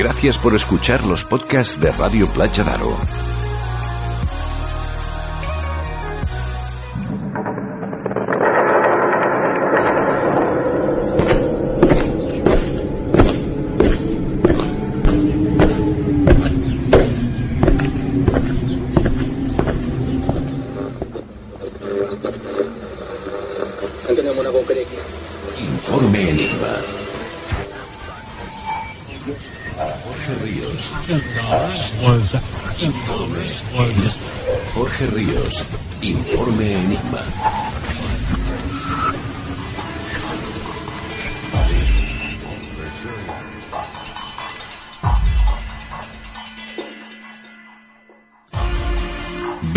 Gracias por escuchar los podcasts de Radio Playa Daro.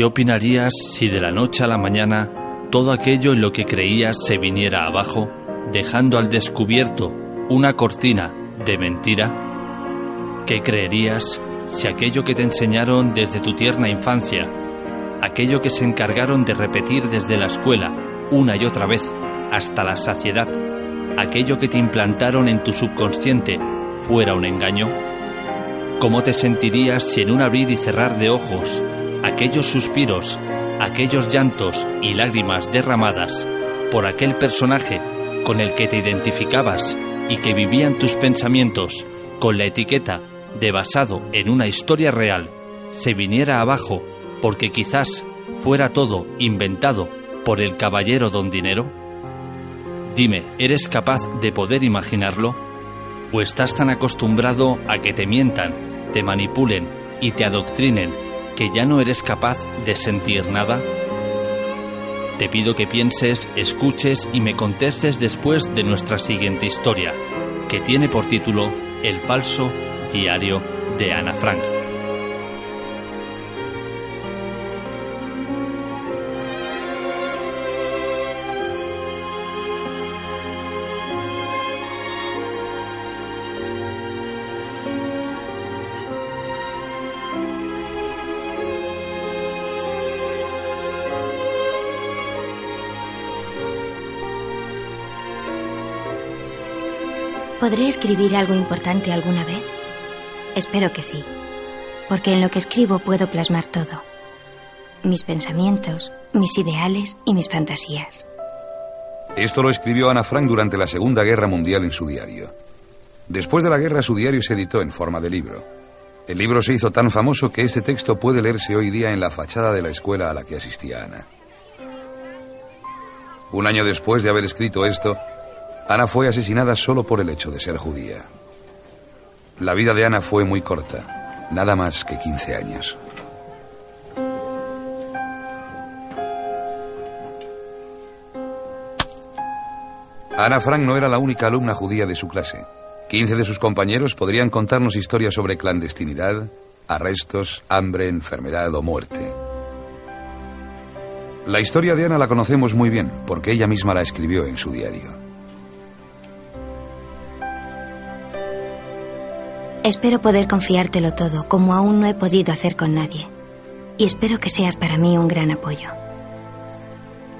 ¿Qué opinarías si de la noche a la mañana todo aquello en lo que creías se viniera abajo, dejando al descubierto una cortina de mentira? ¿Qué creerías si aquello que te enseñaron desde tu tierna infancia, aquello que se encargaron de repetir desde la escuela una y otra vez hasta la saciedad, aquello que te implantaron en tu subconsciente fuera un engaño? ¿Cómo te sentirías si en un abrir y cerrar de ojos aquellos suspiros, aquellos llantos y lágrimas derramadas por aquel personaje con el que te identificabas y que vivían tus pensamientos con la etiqueta de basado en una historia real, se viniera abajo porque quizás fuera todo inventado por el caballero don dinero? Dime, ¿eres capaz de poder imaginarlo? ¿O estás tan acostumbrado a que te mientan, te manipulen y te adoctrinen que ya no eres capaz de sentir nada? Te pido que pienses, escuches y me contestes después de nuestra siguiente historia, que tiene por título El falso diario de Ana Frank. ¿Podré escribir algo importante alguna vez? Espero que sí, porque en lo que escribo puedo plasmar todo. Mis pensamientos, mis ideales y mis fantasías. Esto lo escribió Ana Frank durante la Segunda Guerra Mundial en su diario. Después de la guerra su diario se editó en forma de libro. El libro se hizo tan famoso que este texto puede leerse hoy día en la fachada de la escuela a la que asistía Ana. Un año después de haber escrito esto, Ana fue asesinada solo por el hecho de ser judía. La vida de Ana fue muy corta, nada más que 15 años. Ana Frank no era la única alumna judía de su clase. 15 de sus compañeros podrían contarnos historias sobre clandestinidad, arrestos, hambre, enfermedad o muerte. La historia de Ana la conocemos muy bien porque ella misma la escribió en su diario. Espero poder confiártelo todo, como aún no he podido hacer con nadie. Y espero que seas para mí un gran apoyo.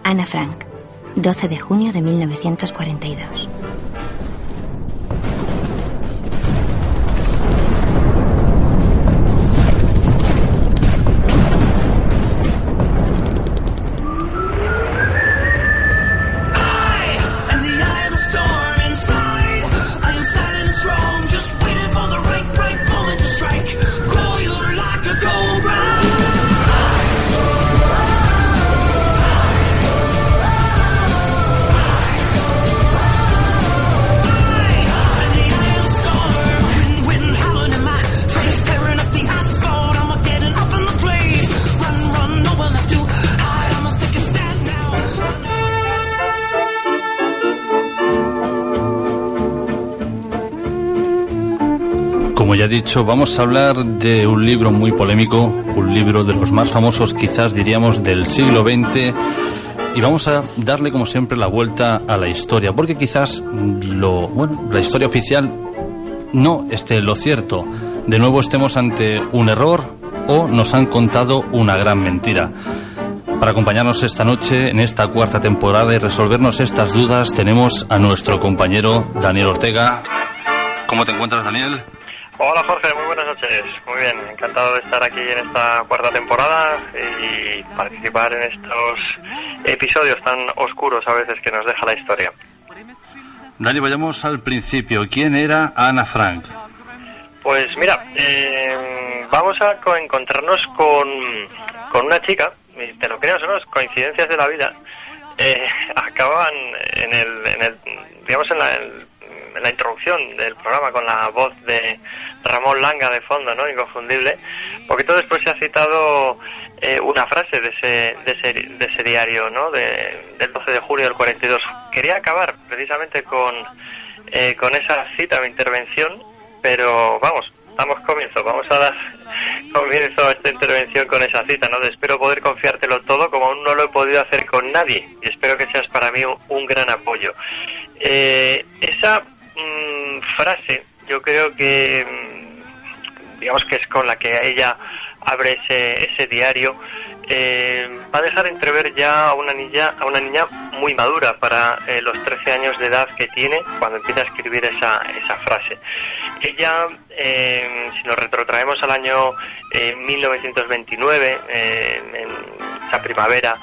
Ana Frank, 12 de junio de 1942. Dicho, vamos a hablar de un libro muy polémico, un libro de los más famosos quizás diríamos del siglo XX y vamos a darle como siempre la vuelta a la historia, porque quizás lo, bueno, la historia oficial no esté lo cierto. De nuevo estemos ante un error o nos han contado una gran mentira. Para acompañarnos esta noche en esta cuarta temporada y resolvernos estas dudas tenemos a nuestro compañero Daniel Ortega. ¿Cómo te encuentras, Daniel? Hola Jorge, muy buenas noches. Muy bien, encantado de estar aquí en esta cuarta temporada y participar en estos episodios tan oscuros a veces que nos deja la historia. Dani, vayamos al principio. ¿Quién era Ana Frank? Pues mira, eh, vamos a co- encontrarnos con, con una chica, te lo creas o no, coincidencias de la vida, eh, acaban en el, en el, digamos en la, en la introducción del programa con la voz de Ramón Langa de fondo, ¿no? Inconfundible. Poquito después se ha citado eh, una frase de ese, de ese, de ese diario, ¿no? De, del 12 de julio del 42. Quería acabar precisamente con, eh, con esa cita, mi intervención, pero vamos, damos comienzo, vamos a dar comienzo a esta intervención con esa cita, ¿no? De espero poder confiártelo todo como aún no lo he podido hacer con nadie y espero que seas para mí un, un gran apoyo. Eh, esa mm, frase yo creo que mm, digamos que es con la que ella abre ese, ese diario eh, va a dejar entrever ya a una niña a una niña muy madura para eh, los 13 años de edad que tiene cuando empieza a escribir esa, esa frase. Ella, eh, si nos retrotraemos al año eh, 1929, eh, en esa primavera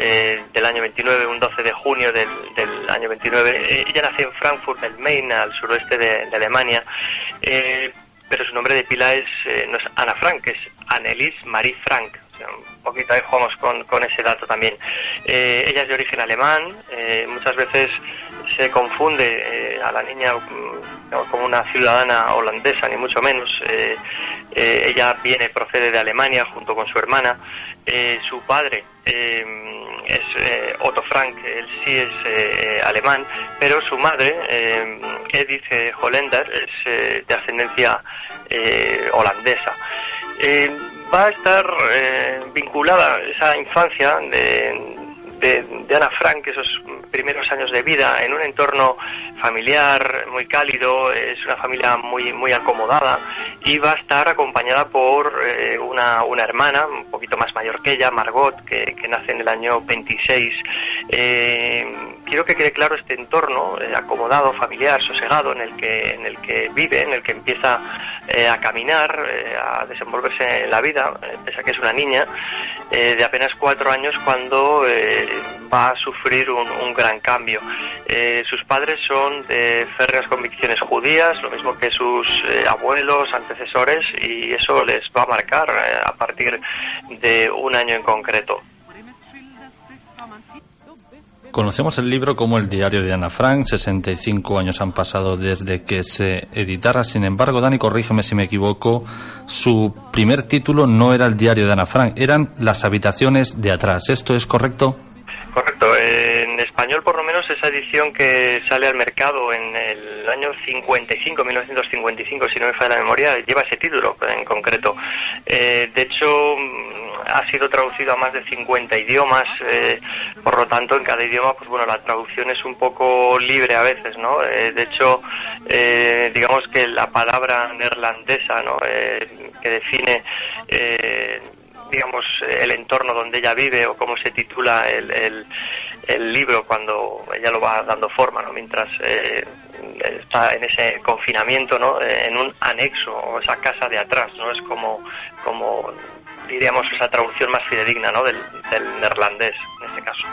eh, del año 29, un 12 de junio del, del año 29, eh, ella nació en Frankfurt del Main, al suroeste de, Alemania. Eh, pero su nombre de pila es, eh, no es Ana Frank, es Annelies Marie Frank. Un poquito ahí jugamos con, ese dato también. Eh, ella es de origen alemán, eh, muchas veces se confunde eh, a la niña mm, como una ciudadana holandesa, ni mucho menos. Eh, ella viene, procede de Alemania junto con su hermana. Su padre eh, es Otto Frank, él sí es alemán, pero su madre, Edith Hollander, es de ascendencia holandesa. Va a estar eh, vinculada esa infancia de, de, de Ana Frank, esos primeros años de vida, en un entorno familiar muy cálido, es una familia muy muy acomodada y va a estar acompañada por eh, una, una hermana un poquito más mayor que ella, Margot, que, que nace en el año 26. Eh, quiero que quede claro este entorno eh, acomodado, familiar, sosegado, en el que en el que vive, en el que empieza eh, a caminar, eh, a desenvolverse en la vida, pese a que es una niña de apenas cuatro años cuando va a sufrir un, un gran cambio. Sus padres son de férreas convicciones judías, lo mismo que sus abuelos, antecesores, y eso les va a marcar a partir de un año en concreto. Conocemos el libro como el diario de Ana Frank, 65 años han pasado desde que se editara, sin embargo, Dani, corrígeme si me equivoco, su primer título no era el diario de Ana Frank, eran Las habitaciones de atrás, ¿esto es correcto? Correcto, en español por lo menos esa edición que sale al mercado en el año 55, 1955, si no me falla la memoria, lleva ese título en concreto. Eh, de hecho, ha sido traducido a más de 50 idiomas, eh, por lo tanto, en cada idioma, pues bueno, la traducción es un poco libre a veces, ¿no? Eh, de hecho, eh, digamos que la palabra neerlandesa, ¿no? que define digamos, el entorno donde ella vive o cómo se titula el, el, libro cuando ella lo va dando forma, ¿no? Mientras está en ese confinamiento, ¿no? En un anexo o esa casa de atrás, ¿no? Es como, como diríamos, esa traducción más fidedigna ¿no? del, neerlandés, en este caso.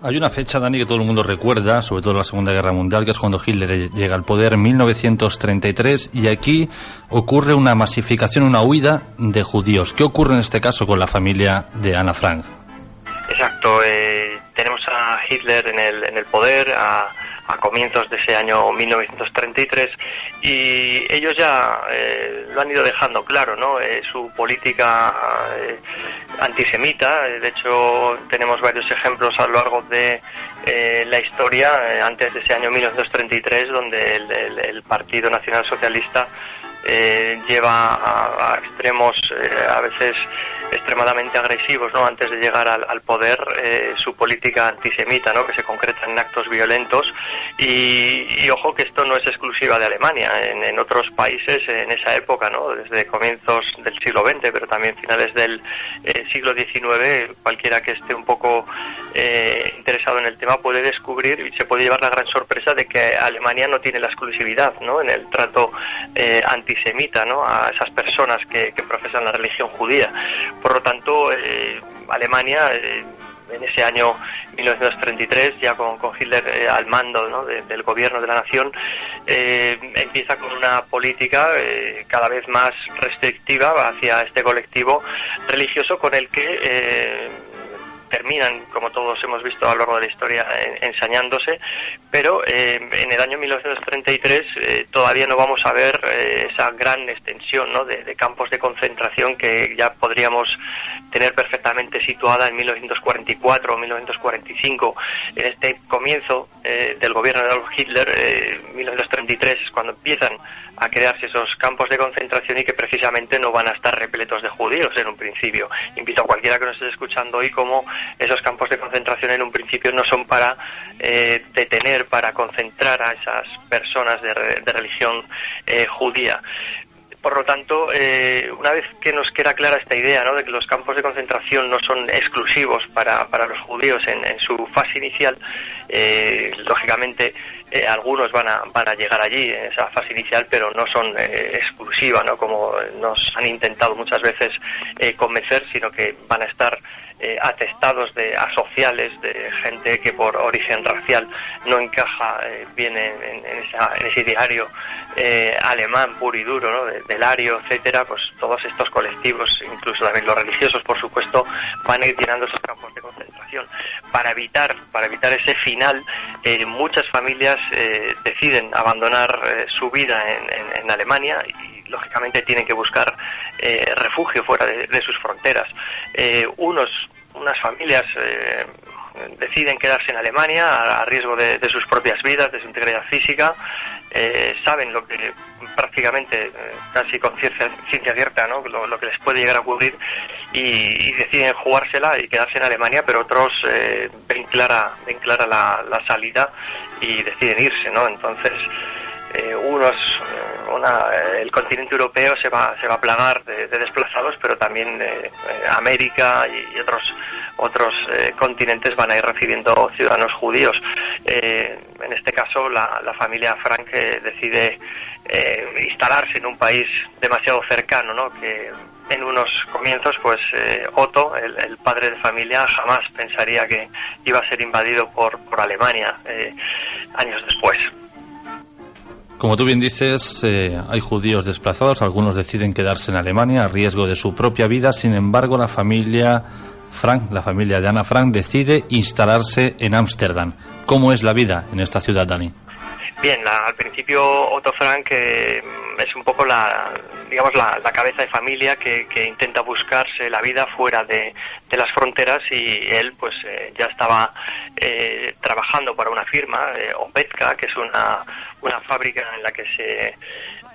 Hay una fecha, Dani, que todo el mundo recuerda, sobre todo la Segunda Guerra Mundial, que es cuando Hitler llega al poder, en 1933, y aquí ocurre una masificación, una huida de judíos. ¿Qué ocurre en este caso con la familia de Ana Frank? Exacto, eh, tenemos a Hitler en el, en el poder, a, a comienzos de ese año 1933 y ellos ya eh, lo han ido dejando claro, ¿no? Eh, su política eh, antisemita, de hecho tenemos varios ejemplos a lo largo de la historia antes de ese año 1933 donde el, el Partido Nacional Socialista eh, lleva a, extremos eh, a veces extremadamente agresivos no antes de llegar al, poder eh, su política antisemita no que se concreta en actos violentos. Y, ojo que esto no es exclusiva de Alemania en, otros países en esa época no desde comienzos del siglo XX pero también finales del siglo XIX cualquiera que esté un poco interesado en el tema puede descubrir y se puede llevar la gran sorpresa de que Alemania no tiene la exclusividad no en el trato antisemita antisemita ¿no? a esas personas que, profesan la religión judía. Por lo tanto, eh, Alemania eh, en ese año 1933, ya con, Hitler eh, al mando del gobierno de la nación, empieza con una política cada vez más restrictiva hacia este colectivo religioso con el que terminan, como todos hemos visto a lo largo de la historia, ensañándose, pero eh, en el año 1933 eh, todavía no vamos a ver eh, esa gran extensión ¿no? de, campos de concentración que ya podríamos tener perfectamente situada en 1944 o 1945. En este comienzo del gobierno de Adolf Hitler, 1933 es cuando empiezan a crearse esos campos de concentración y que precisamente no van a estar repletos de judíos en un principio. Invito a cualquiera que nos esté escuchando hoy como esos campos de concentración en un principio no son para eh, detener, para concentrar a esas personas de, religión eh, judía. Por lo tanto, eh, una vez que nos queda clara esta idea ¿no? de que los campos de concentración no son exclusivos para, para los judíos en su fase inicial, lógicamente eh, algunos van a, van a llegar allí en esa fase inicial, pero no son eh, exclusivas, ¿no? como nos han intentado muchas veces eh, convencer, sino que van a estar atestados de asociales, de gente que por origen racial no encaja bien en, ese ideario alemán puro y duro, ¿no? del ario, etcétera, pues todos estos colectivos, incluso también los religiosos, por supuesto, van a ir llenando esos campos de concentración. Para evitar, para evitar ese final, muchas familias eh, deciden abandonar eh, su vida en, Alemania y lógicamente tienen que buscar eh, refugio fuera de, sus fronteras. unos, unas familias deciden quedarse en Alemania a, riesgo de, sus propias vidas, de su integridad física, saben lo que prácticamente casi con ciencia, ciencia cierta ¿no? Lo, que les puede llegar a ocurrir y, deciden jugársela y quedarse en Alemania, pero otros ven clara, ven clara la, la salida y deciden irse, ¿no? Entonces, eh, unos, eh, eh, el continente europeo se va, se va a plagar de, desplazados, pero también América y, otros, otros continentes van a ir recibiendo ciudadanos judíos. en este caso, la, la familia Frank decide instalarse en un país demasiado cercano, ¿no? Que en unos comienzos, pues Otto, el, padre de familia, jamás pensaría que iba a ser invadido por, por Alemania años después. Como tú bien dices, eh, hay judíos desplazados, algunos deciden quedarse en Alemania a riesgo de su propia vida, sin embargo la familia Frank, la familia de Ana Frank, decide instalarse en Ámsterdam. ¿Cómo es la vida en esta ciudad, Dani? Bien, la- al principio Otto Frank eh, es un poco la, digamos, la, cabeza de familia que, que intenta buscarse la vida fuera de, las fronteras y él pues eh, ya estaba eh, trabajando para una firma, eh, Opetka, que es una, una fábrica en la que se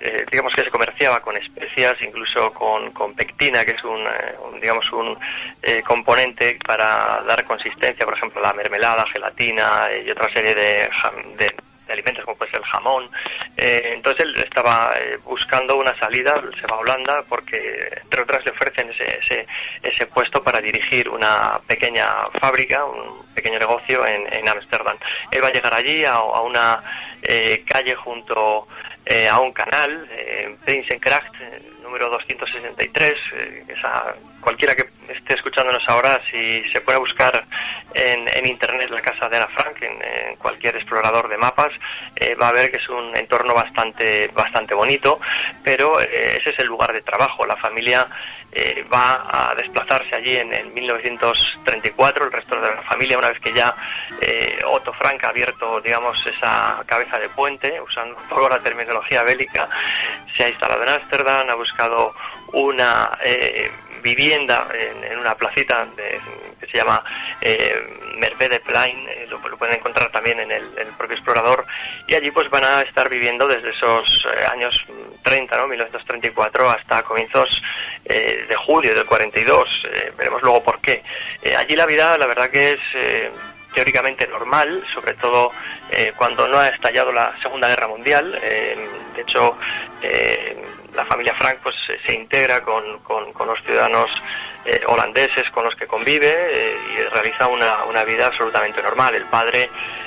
eh, digamos que se comerciaba con especias, incluso con, con pectina, que es un, eh, un, digamos un eh, componente para dar consistencia, por ejemplo, la mermelada, gelatina eh, y otra serie de, de, de alimentos como puede ser el jamón. Eh, entonces él estaba eh, buscando una salida, se va a Holanda porque entre otras le ofrecen ese, ese, ese puesto para dirigir una pequeña fábrica, un pequeño negocio en en Ámsterdam. Él va a llegar allí a, una eh, calle junto eh, a un canal, eh, Prinsenkracht, eh, número 263, eh, esa, cualquiera que esté escuchándonos ahora, si se puede buscar en, en internet la casa de Ana Frank, en, cualquier explorador de mapas, eh, va a ver que es un entorno bastante, bastante bonito, pero eh, ese es el lugar de trabajo. La familia eh, va a desplazarse allí en, en 1934, el resto de la familia, una vez que ya Otto Frank ha abierto, digamos, esa cabeza de puente, usando un poco la terminología bélica, se ha instalado en Ámsterdam, ha buscado una vivienda en, una placita de- que se llama eh, Mervedeplein, eh, lo, pueden encontrar también en el, propio explorador, y allí pues van a estar viviendo desde esos eh, años 30, ¿no? 1934 hasta comienzos eh, de julio del 42, eh, veremos luego por qué. Allí la vida, la verdad que es... teóricamente normal, sobre todo cuando no ha estallado la Segunda Guerra Mundial. De hecho, eh, la familia Frank pues, se- se integra con, con- los ciudadanos eh, holandeses con los que convive eh, y realiza una, una vida absolutamente normal. El padre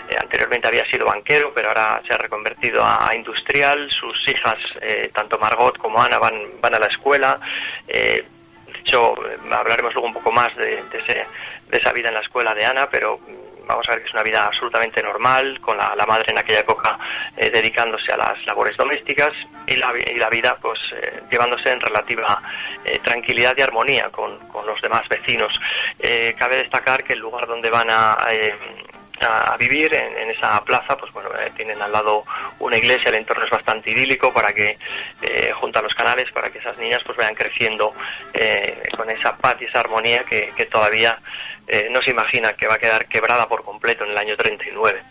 eh, anteriormente había sido banquero, pero ahora se ha reconvertido a, a industrial. Sus hijas, eh, tanto Margot como Ana, van, van a la escuela. De hecho, hablaremos luego un poco más de, de ese- de esa vida en la escuela de Ana, pero mm, vamos a ver que es una vida absolutamente normal, con la, la madre en aquella época eh, dedicándose a las labores domésticas y la, y la vida pues eh, llevándose en relativa eh, tranquilidad y armonía con, con los demás vecinos. Cabe destacar que el lugar donde van a... a a vivir en, en esa plaza, pues bueno, eh, tienen al lado una iglesia, el entorno es bastante idílico para que, eh, junto a los canales, para que esas niñas pues vayan creciendo eh, con esa paz y esa armonía que, que todavía eh, no se imagina que va a quedar quebrada por completo en el año 39.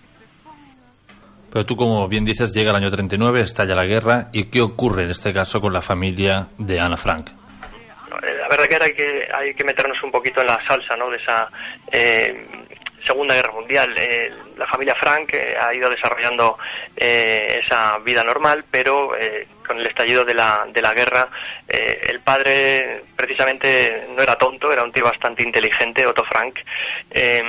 Pero tú, como bien dices, llega el año 39, estalla la guerra, ¿y qué ocurre en este caso con la familia de Ana Frank? Eh, La verdad que ahora hay que, hay que meternos un poquito en la salsa ¿no? de esa eh, Segunda Guerra Mundial. Eh, la familia Frank eh, ha ido desarrollando eh, esa vida normal, pero con el estallido de la, de la guerra, el padre precisamente no era tonto, era un tío bastante inteligente, Otto Frank. Eh,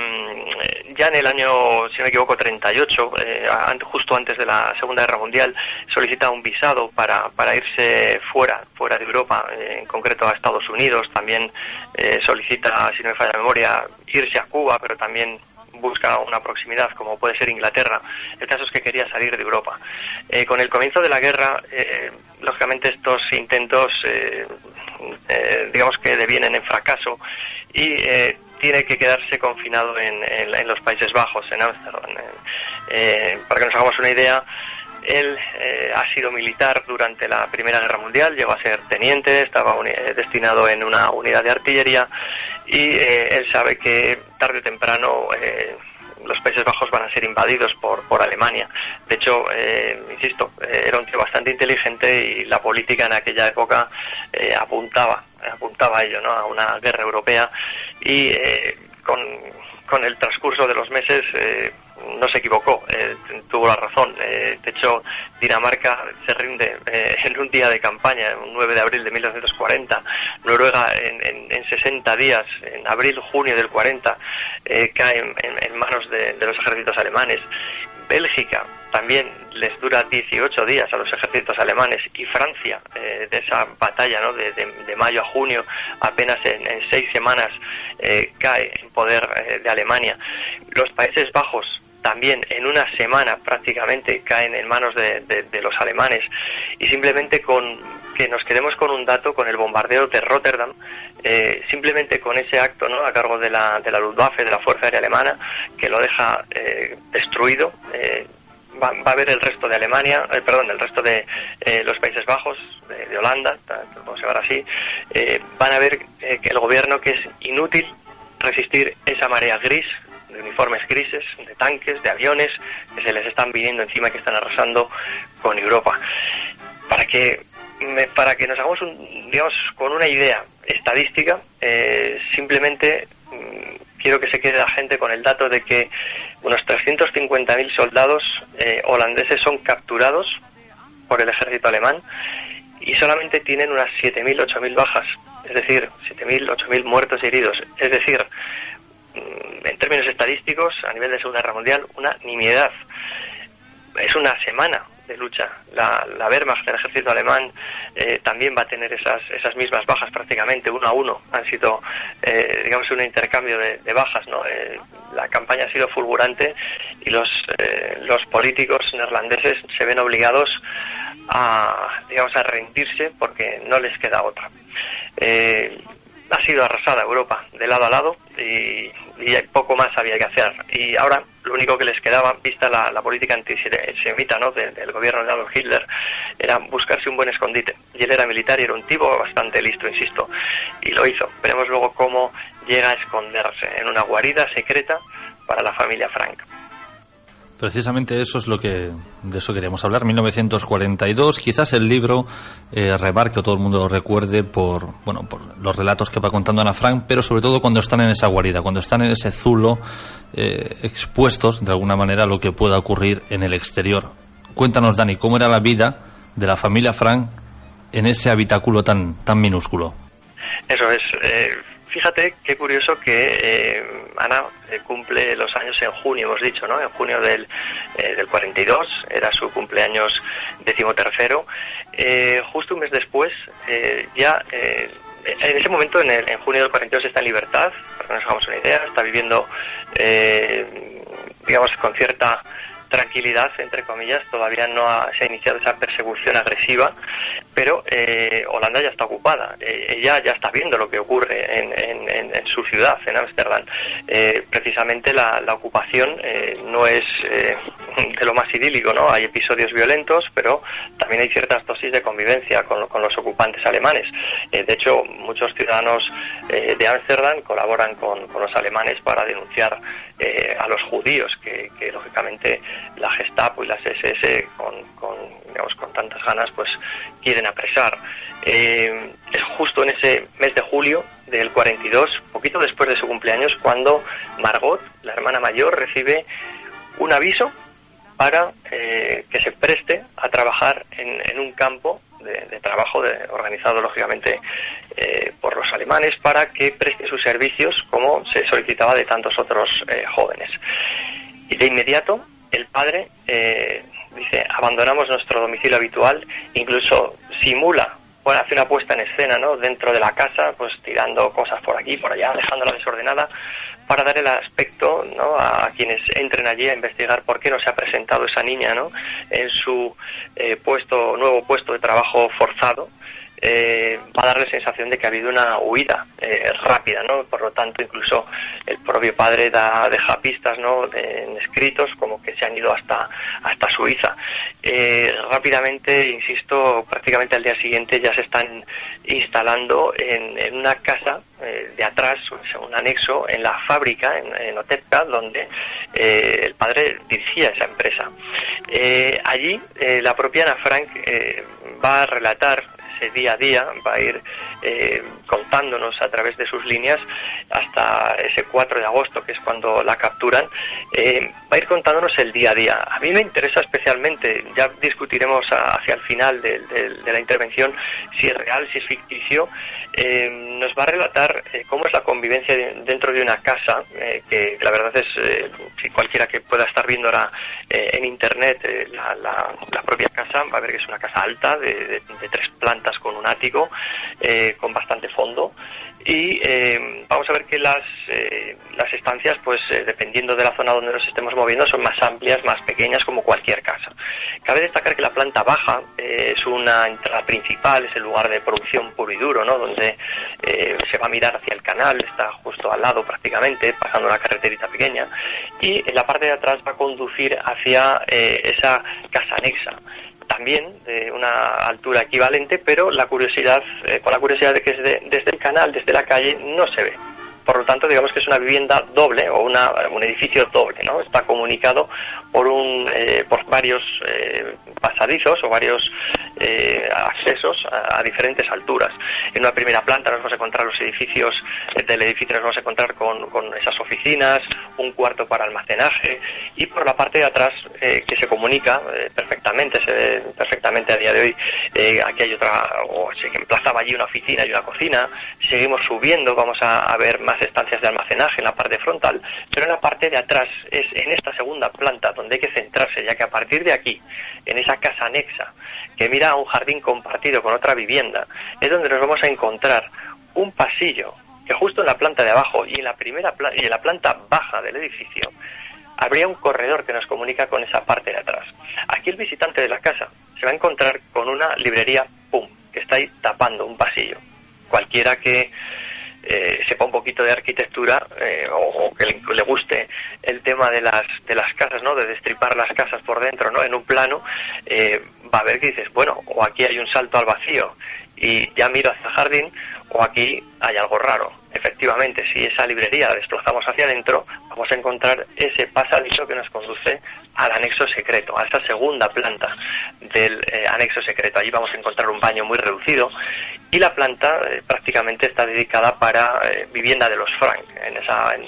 ya en el año, si no me equivoco, 38, eh, an- justo antes de la Segunda Guerra Mundial, solicita un visado para, para irse fuera, fuera de Europa, en concreto a Estados Unidos. También solicita, si no me falla la memoria, irse a Cuba, pero también busca una proximidad como puede ser Inglaterra. El caso es que quería salir de Europa. Eh, con el comienzo de la guerra, eh, lógicamente estos intentos, eh, eh, digamos que devienen en fracaso y eh, tiene que quedarse confinado en, en- en los Países Bajos, en Ámsterdam. Para que nos hagamos una idea, él eh, ha sido militar durante la Primera Guerra Mundial, llegó a ser teniente, estaba eh, destinado en una unidad de artillería y eh, él sabe que tarde o temprano los Países Bajos van a ser invadidos por, por Alemania. De hecho, insisto, era un tío bastante inteligente y la política en aquella época apuntaba, apuntaba a ello, ¿no? a una guerra europea y con, con el transcurso de los meses no se equivocó, eh, tuvo la razón. Eh, de hecho, Dinamarca se rinde eh, en un día de campaña, un 9 de abril de 1940. Noruega en, en, en 60 días, en abril, junio del 40, eh, cae en, manos de, los ejércitos alemanes. Bélgica también les dura 18 días a los ejércitos alemanes y Francia, eh, de esa batalla ¿no? de, de- de mayo a junio, apenas en, en seis semanas eh, cae en poder eh, de Alemania. Los Países Bajos también en una semana prácticamente caen en manos de, de- los alemanes y simplemente con que nos quedemos con un dato, con el bombardeo de Rotterdam, eh, simplemente con ese acto ¿no? a cargo de la, de la Luftwaffe, de la Fuerza Aérea Alemana, que lo deja eh, destruido. Eh, va, a haber el resto de Alemania, eh, perdón, el resto de los Países Bajos, de, Holanda, vamos a llamar así, van a ver que el gobierno que es inútil resistir esa marea gris de uniformes grises, de tanques, de aviones que se les están viniendo encima y que están arrasando con Europa. Para que para que nos hagamos un, digamos con una idea estadística, eh, simplemente mmm, quiero que se quede la gente con el dato de que unos 350.000 soldados eh, holandeses son capturados por el ejército alemán y solamente tienen unas 7.000, 8.000 bajas, es decir, 7.000, 8.000 muertos y heridos. Es decir, en términos estadísticos, a nivel de Segunda Guerra Mundial, una nimiedad. Es una semana de lucha. La, la Wehrmacht del ejército alemán eh, también va a tener esas, esas mismas bajas prácticamente, uno a uno. Han sido, eh, digamos, un intercambio de, bajas. ¿no? Eh, la campaña ha sido fulgurante y los, los políticos neerlandeses se ven obligados a, digamos, a rendirse porque no les queda otra. ha sido arrasada Europa de lado a lado y, y poco más había que hacer. Y ahora lo único que les quedaba, vista la, política antisemita ¿no? del gobierno de Adolf Hitler, era buscarse un buen escondite. Y él era militar y era un tipo bastante listo, insisto, y lo hizo. Veremos luego cómo llega a esconderse en una guarida secreta para la familia Frank. Precisamente eso es lo que de eso queríamos hablar. 1942, quizás el libro eh, Rebar que todo el mundo lo recuerde por bueno por los relatos que va contando Ana Frank, pero sobre todo cuando están en esa guarida, cuando están en ese zulo eh, expuestos de alguna manera a lo que pueda ocurrir en el exterior. Cuéntanos, Dani, cómo era la vida de la familia Frank en ese habitáculo tan tan minúsculo. Eso es. Eh fíjate qué curioso que eh, Ana eh, cumple los años en junio, hemos dicho, ¿no? En junio del, eh, del 42, era su cumpleaños decimotercero. Eh, justo un mes después, ya en ese momento, en, el, en, junio del 42, está en libertad, para que nos hagamos una idea, está viviendo, digamos, con cierta tranquilidad, entre comillas, todavía no ha, se ha iniciado esa persecución agresiva, pero eh, Holanda ya está ocupada, eh, ella ya está viendo lo que ocurre en, en, en su ciudad, en Ámsterdam. Eh, precisamente la, la ocupación eh, no es eh, de lo más idílico, ¿no? Hay episodios violentos, pero también hay ciertas dosis de convivencia con, los ocupantes alemanes. Eh, de hecho, muchos ciudadanos de Ámsterdam colaboran con, los alemanes para denunciar a los judíos, que, lógicamente la Gestapo y las SS con, con, digamos, con tantas ganas pues quieren apresar. Eh, es justo en ese mes de julio del 42, poquito después de su cumpleaños, cuando Margot, la hermana mayor, recibe un aviso para eh, que se preste a trabajar en, un campo de, trabajo organizado lógicamente eh, por los alemanes para que preste sus servicios como se solicitaba de tantos otros eh, jóvenes. Y de inmediato el padre dice, abandonamos nuestro domicilio habitual, incluso simula, hace una puesta en escena, ¿no? Dentro de la casa, pues tirando cosas por aquí, por allá, dejándola desordenada, para dar el aspecto, ¿no? A quienes entren allí a investigar por qué no se ha presentado esa niña, ¿no? En su eh, puesto, nuevo puesto de trabajo forzado, eh, va a dar la sensación de que ha habido una huida eh, rápida, ¿no? Por lo tanto, incluso el propio padre da, deja pistas, ¿no? De, en escritos como que se han ido hasta hasta Suiza. Eh, rápidamente, insisto, prácticamente al día siguiente ya se están instalando en, una casa eh, de atrás, un anexo, en la fábrica, en, en Otepka, donde eh, el padre dirigía esa empresa. Eh, allí, la propia Ana Frank va a relatar ese día a día, va a ir eh, contándonos a través de sus líneas hasta ese 4 de agosto, que es cuando la capturan, eh, va a ir contándonos el día a día. A mí me interesa especialmente, ya discutiremos a, hacia el final de, de, de, la intervención, si es real, si es ficticio, eh, nos va a relatar eh, cómo es la convivencia de, dentro de una casa, eh, que la verdad es, si cualquiera que pueda estar viendo ahora en internet la, la, la, propia casa, va a ver que es una casa alta, de tres plantas con un ático, eh, con bastante fondo. y eh, vamos a ver que las, eh, las estancias, pues eh, dependiendo de la zona donde nos estemos moviendo, son más amplias, más pequeñas, como cualquier casa. Cabe destacar que la planta baja eh, es una entrada principal, es el lugar de producción puro y duro, ¿no? donde se va a mirar hacia el canal, está justo al lado prácticamente, pasando una carreterita pequeña, y en la parte de atrás va a conducir hacia esa casa anexa también de una altura equivalente, pero la curiosidad, eh, con la curiosidad de que desde, desde el canal, desde la calle, no se ve. Por lo tanto, digamos que es una vivienda doble o una, un edificio doble, ¿no? Está comunicado por un, eh, por varios eh, pasadizos o varios eh, accesos a, diferentes alturas. En una primera planta nos vamos a encontrar los edificios del edificio, nos vamos a encontrar con, esas oficinas, un cuarto para almacenaje y por la parte de atrás eh, que se comunica eh, perfectamente, se ve perfectamente a día de hoy. eh, aquí hay otra, o se emplazaba allí una oficina y una cocina. Seguimos subiendo, vamos a ver más estancias de almacenaje en la parte frontal, pero en la parte de atrás es en esta segunda planta donde hay que centrarse, ya que a partir de aquí, en esa casa anexa, que mira a un jardín compartido con otra vivienda, es donde nos vamos a encontrar un pasillo que justo en la planta de abajo y en la primera y en la planta baja del edificio habría un corredor que nos comunica con esa parte de atrás. Aquí el visitante de la casa se va a encontrar con una librería pum que está ahí tapando un pasillo. Cualquiera que eh, sepa un poquito de arquitectura eh, o, que le, le guste el tema de las de las casas, ¿no? De destripar las casas por dentro, ¿no? En un plano eh, va a ver que dices, bueno, o aquí hay un salto al vacío y ya miro hacia el jardín o aquí hay algo raro. Efectivamente, si esa librería la desplazamos hacia adentro, vamos a encontrar ese pasadizo que nos conduce al anexo secreto, a esa segunda planta del eh, anexo secreto. Allí vamos a encontrar un baño muy reducido y la planta eh, prácticamente está dedicada para eh, vivienda de los Frank, en esa en,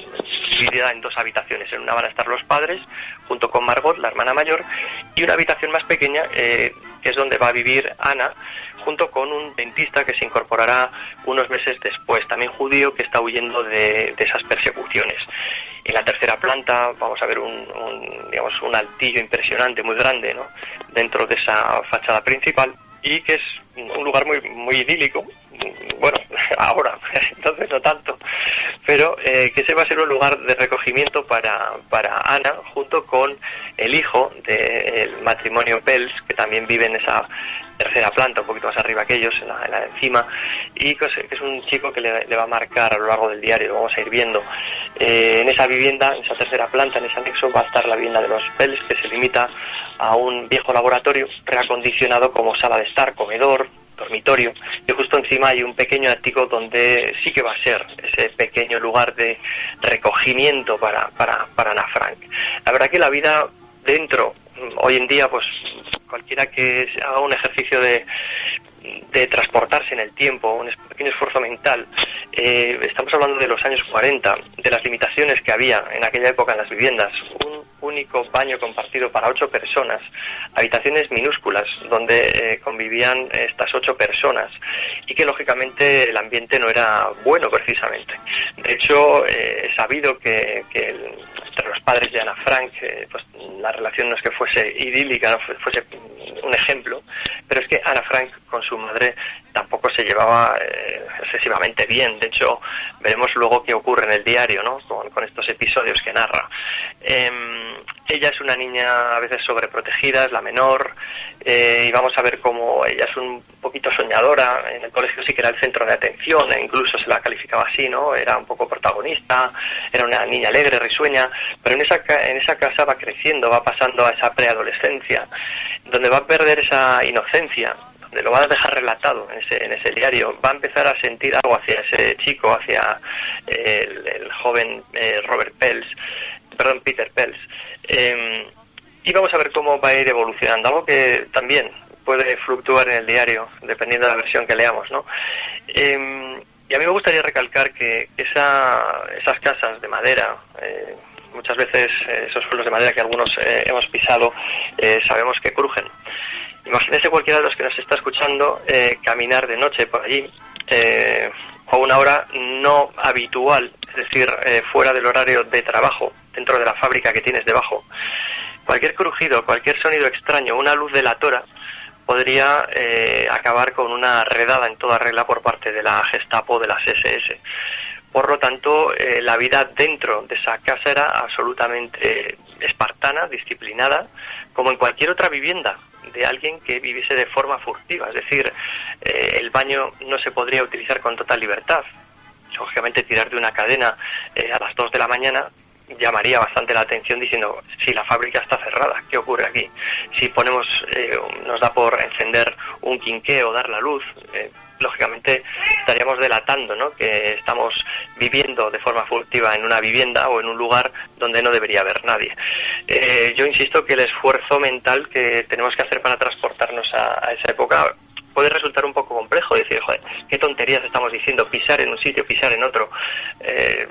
dividida en dos habitaciones. En una van a estar los padres junto con Margot, la hermana mayor, y una habitación más pequeña eh, que es donde va a vivir Ana junto con un dentista que se incorporará unos meses después, también judío que está huyendo de, de esas persecuciones. En la tercera planta vamos a ver un, un, digamos, un altillo impresionante, muy grande, ¿no? dentro de esa fachada principal y que es un lugar muy, muy idílico. Bueno, ahora, entonces no tanto, pero eh, que ese va a ser un lugar de recogimiento para, para Ana, junto con el hijo del matrimonio Pels, que también vive en esa tercera planta, un poquito más arriba que ellos, en la, en la encima, y que es un chico que le, le, va a marcar a lo largo del diario, lo vamos a ir viendo. Eh, en esa vivienda, en esa tercera planta, en ese anexo, va a estar la vivienda de los Pels, que se limita a un viejo laboratorio reacondicionado como sala de estar, comedor, dormitorio, y justo encima hay un pequeño ático donde sí que va a ser ese pequeño lugar de recogimiento para, para, para Ana Frank. La verdad que la vida dentro, hoy en día, pues cualquiera que haga un ejercicio de, de transportarse en el tiempo, un pequeño esfuerzo mental. Eh, estamos hablando de los años 40, de las limitaciones que había en aquella época en las viviendas. Un único baño compartido para ocho personas, habitaciones minúsculas donde eh, convivían estas ocho personas y que lógicamente el ambiente no era bueno precisamente. De hecho, eh, he sabido que, que el, los padres de Ana Frank, eh, pues la relación no es que fuese idílica, no fuese un ejemplo, pero es que Ana Frank con su madre tampoco se llevaba eh, excesivamente bien. De hecho, veremos luego qué ocurre en el diario, ¿no? Con, con estos episodios que narra. Eh, ella es una niña a veces sobreprotegida, es la menor, eh, y vamos a ver cómo ella es un poquito soñadora. En el colegio sí que era el centro de atención, e incluso se la calificaba así, ¿no? Era un poco protagonista, era una niña alegre, risueña, pero en esa, en esa casa va creciendo, va pasando a esa preadolescencia, donde va a perder esa inocencia, lo va a dejar relatado en ese, en ese diario, va a empezar a sentir algo hacia ese chico, hacia el, joven eh, Robert Pels, perdón, Peter Pels. Eh, y vamos a ver cómo va a ir evolucionando, algo que también puede fluctuar en el diario, dependiendo de la versión que leamos, ¿no? Eh, y a mí me gustaría recalcar que esa, esas casas de madera, eh, muchas veces eh, esos suelos de madera que algunos eh, hemos pisado, eh, sabemos que crujen. Imagínese cualquiera de los que nos está escuchando eh, caminar de noche por allí eh, a una hora no habitual, es decir, eh, fuera del horario de trabajo, dentro de la fábrica que tienes debajo. Cualquier crujido, cualquier sonido extraño, una luz delatora, podría eh, acabar con una redada en toda regla por parte de la Gestapo de las SS. Por lo tanto, la vida dentro de esa casa era absolutamente espartana, disciplinada, como en cualquier otra vivienda de alguien que viviese de forma furtiva. Es decir, eh, el baño no se podría utilizar con total libertad. Lógicamente, tirar de una cadena eh, a las 2 de la mañana llamaría bastante la atención diciendo si la fábrica está cerrada, ¿qué ocurre aquí? Si ponemos, eh, nos da por encender un quinqué o dar la luz, eh, lógicamente estaríamos delatando ¿no? que estamos viviendo de forma furtiva en una vivienda o en un lugar donde no debería haber nadie. Eh, yo insisto que el esfuerzo mental que tenemos que hacer para transportarnos a, esa época puede resultar un poco complejo decir, joder, qué tonterías estamos diciendo, pisar en un sitio, pisar en otro. Eh,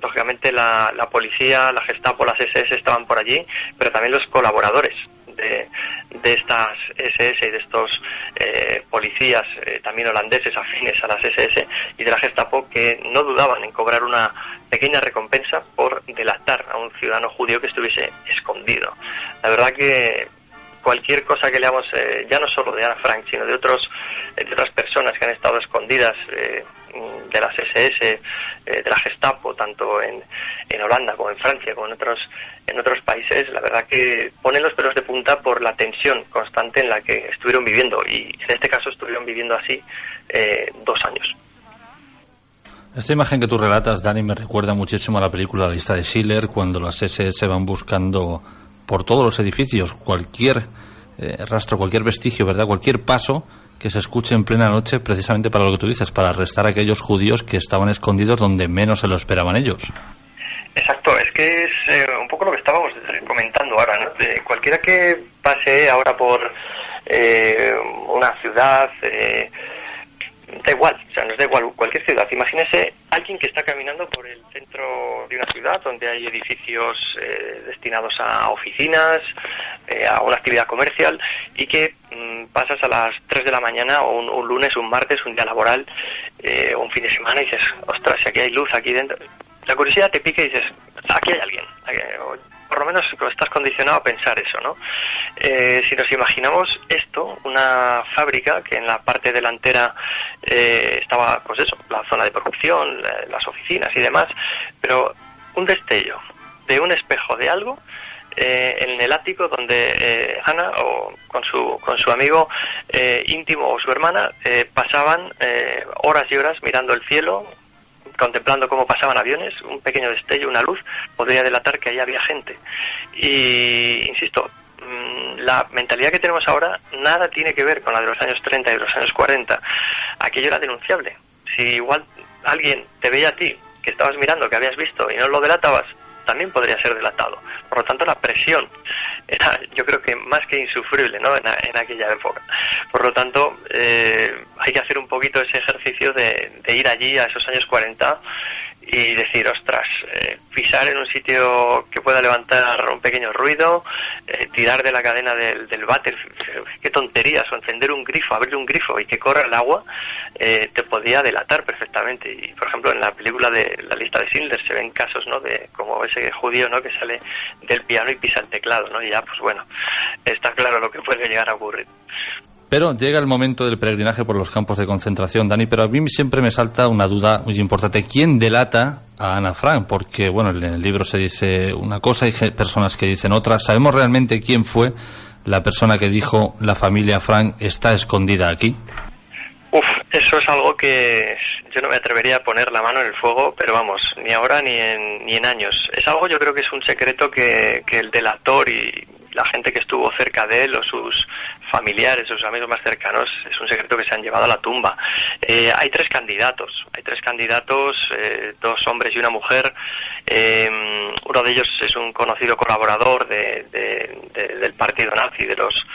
lógicamente la, la policía, la Gestapo, las SS estaban por allí, pero también los colaboradores de, de estas SS y de estos eh, policías, eh, también holandeses afines a las SS y de la Gestapo, que no dudaban en cobrar una pequeña recompensa por delatar a un ciudadano judío que estuviese escondido. La verdad que cualquier cosa que leamos, eh, ya no solo de Ana Frank, sino de otros de otras personas que han estado escondidas eh, de las SS, eh, de la Gestapo, tanto en, en Holanda como en Francia, como en otros en otros países, la verdad que ponen los pelos de punta por la tensión constante en la que estuvieron viviendo y en este caso estuvieron viviendo así eh, dos años. Esta imagen que tú relatas, Dani, me recuerda muchísimo a la película La lista de Schiller, cuando las SS van buscando por todos los edificios cualquier eh, rastro, cualquier vestigio, ¿verdad? Cualquier paso que se escuche en plena noche, precisamente para lo que tú dices, para arrestar a aquellos judíos que estaban escondidos donde menos se lo esperaban ellos. Exacto, es que es eh, un poco lo que estábamos eh, comentando ahora, cualquiera que pase ahora por eh, una ciudad, eh, da igual, o sea, nos da igual cualquier ciudad. Imagínese alguien que está caminando por el centro de una ciudad donde hay edificios eh, destinados a oficinas, eh, a una actividad comercial y que mm, pasas a las 3 de la mañana o un, un lunes, un martes, un día laboral eh, un fin de semana y dices, ostras, si aquí hay luz aquí dentro. La curiosidad te pica y dices, aquí hay alguien. Aquí- o por lo menos estás condicionado a pensar eso, ¿no? Eh, si nos imaginamos esto, una fábrica que en la parte delantera eh, estaba, pues eso, la zona de producción, la- las oficinas y demás, pero un destello de un espejo de algo eh, en el ático donde eh, o con su con su amigo eh, íntimo o su hermana eh, pasaban eh, horas y horas mirando el cielo contemplando cómo pasaban aviones, un pequeño destello, una luz, podría delatar que ahí había gente. Y, insisto, mm, la mentalidad que tenemos ahora nada tiene que ver con la de los años 30 y de los años 40. Aquello era denunciable. Si igual alguien te veía a ti, que estabas mirando, que habías visto y no lo delatabas, también podría ser delatado. Por lo tanto, la presión era, yo creo que más que insufrible, ¿no? En, a- en aquella época. Por lo tanto, eh, hay que hacer un poquito ese ejercicio de, de ir allí a esos años 40 y decir, ostras, eh, pisar en un sitio que pueda levantar un pequeño ruido, eh, tirar de la cadena del, del váter, qué tonterías, o encender un grifo, abrir un grifo y que corra el agua, eh, te podía delatar perfectamente. Y, por ejemplo, en la película de la lista de Schindler se ven casos, ¿no?, de como ese judío, ¿no?, que sale del piano y pisa el teclado, ¿no?, y ya, pues bueno, está claro lo que puede llegar a ocurrir. Pero llega el momento del peregrinaje por los campos de concentración, Dani, pero a mí siempre me salta una duda muy importante. ¿Quién delata a Ana Frank? Porque, bueno, en el libro se dice una cosa y personas que dicen otra. ¿Sabemos realmente quién fue la persona que dijo la familia Frank está escondida aquí? Uf, eso es algo que yo no me atrevería a poner la mano en el fuego, pero vamos, ni ahora ni en, ni en años. Es algo yo creo que es un secreto que, que el delator y la gente que estuvo cerca de él o sus familiares, sus amigos más cercanos, es un secreto que se han llevado a la tumba. Eh, hay tres candidatos, hay tres candidatos, eh, dos hombres y una mujer. Eh, uno de ellos es un conocido colaborador de, de- de- del partido nazi, de los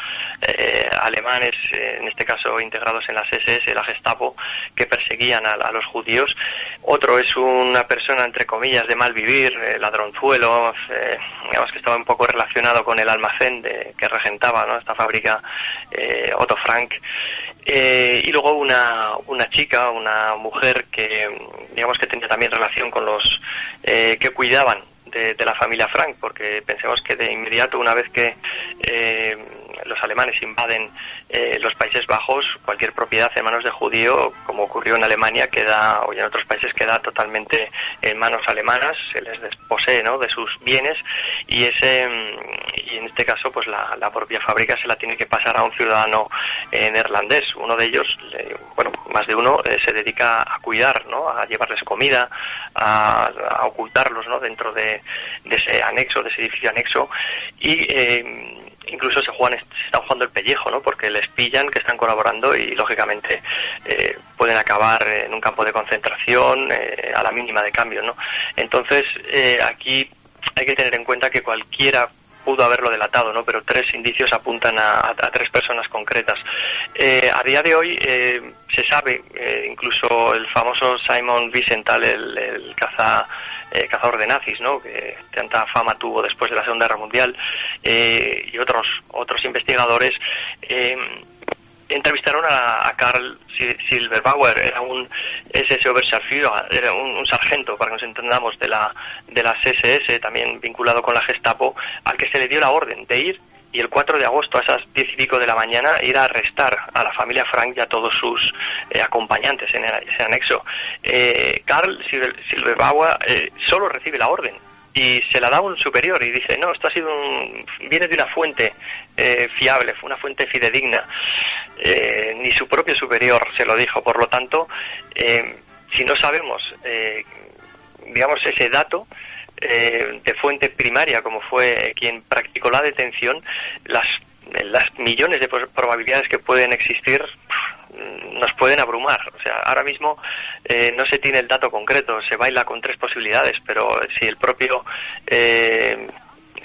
eh, alemanes, eh, en este caso integrados en las SS, la Gestapo, que perseguían a, los judíos. Otro es una persona, entre comillas, de mal vivir, eh, ladronzuelo, eh, que estaba un poco relacionado con el almacén de, que regentaba esta fábrica eh, Otto Frank. Eh, y luego una, una chica, una mujer que digamos que tenía también relación con los eh, que cuidaban de, de la familia Frank, porque pensemos que de inmediato, una vez que eh, los alemanes invaden eh, los Países Bajos, cualquier propiedad en manos de judío, como ocurrió en Alemania, queda, o en otros países queda totalmente en manos alemanas, se les desposee ¿no? de sus bienes y ese y en este caso pues la, la propia fábrica se la tiene que pasar a un ciudadano eh, neerlandés. Uno de ellos, le- bueno, más de uno, eh, se dedica a cuidar, ¿no? a llevarles comida, a, a ocultarlos ¿no? dentro de, de ese anexo, de ese edificio anexo y eh, incluso se, juegan, se están jugando el pellejo, ¿no? Porque les pillan que están colaborando y lógicamente eh, pueden acabar en un campo de concentración eh, a la mínima de cambio, ¿no? Entonces eh, aquí hay que tener en cuenta que cualquiera pudo haberlo delatado, ¿no? Pero tres indicios apuntan a, tres personas concretas. Eh, a día de hoy eh, se sabe, eh, incluso el famoso Simon Wiesenthal, el, el eh, cazador de nazis, ¿no? Que tanta fama tuvo después de la Segunda Guerra Mundial, y otros otros investigadores. Entrevistaron a, a Karl Sil- Silberbauer, era un SS Oberscharführer, era un, sargento, para que nos entendamos, de la de las SS, también vinculado con la Gestapo, al que se le dio la orden de ir y el 4 de agosto a esas diez y pico de la mañana ir a arrestar a la familia Frank y a todos sus eh, acompañantes en ese anexo. Eh, Karl Silber- Silberbauer eh, solo recibe la orden y se la da un superior y dice no esto ha sido un, viene de una fuente eh, fiable una fuente fidedigna Eh, ni su propio superior se lo dijo. Por lo tanto eh, si no sabemos eh, digamos ese dato eh, de fuente primaria como fue quien practicó la detención las las millones de probabilidades que pueden existir nos pueden abrumar. O sea, ahora mismo eh, no se tiene el dato concreto, se baila con tres posibilidades, pero si el propio eh,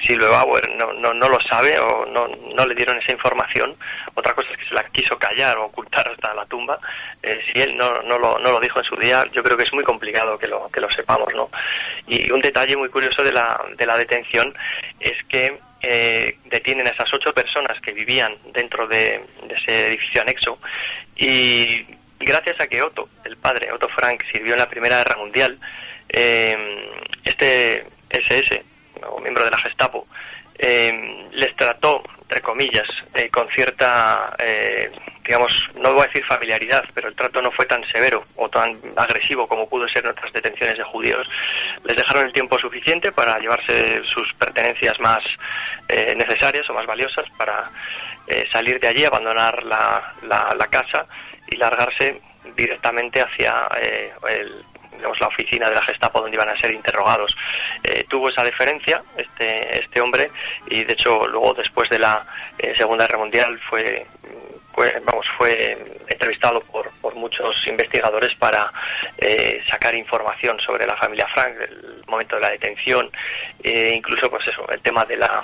Silberbauer no, no, no lo sabe o no, no le dieron esa información, otra cosa es que se la quiso callar o ocultar hasta la tumba, eh, si él no, no, lo, no lo dijo en su día, yo creo que es muy complicado que lo, que lo sepamos, ¿no? Y un detalle muy curioso de la, de la detención es que eh, detienen a esas ocho personas que vivían dentro de, ese edificio anexo y gracias a que Otto, el padre, Otto Frank, sirvió en la Primera Guerra Mundial, eh, este SS, o miembro de la Gestapo, eh, les trató, entre comillas, eh, con cierta, eh, digamos, no voy a decir familiaridad, pero el trato no fue tan severo o tan agresivo como pudo ser en otras detenciones de judíos. Les dejaron el tiempo suficiente para llevarse sus pertenencias más eh, necesarias o más valiosas para eh, salir de allí, abandonar la, la, casa y largarse directamente hacia eh, el, digamos, la oficina de la Gestapo donde iban a ser interrogados. Eh, tuvo esa deferencia este, este hombre y de hecho luego después de la eh, Segunda Guerra Mundial fue fue, vamos, fue entrevistado por, por muchos investigadores para eh, sacar información sobre la familia Frank, el momento de la detención, eh, incluso pues eso, el tema de la,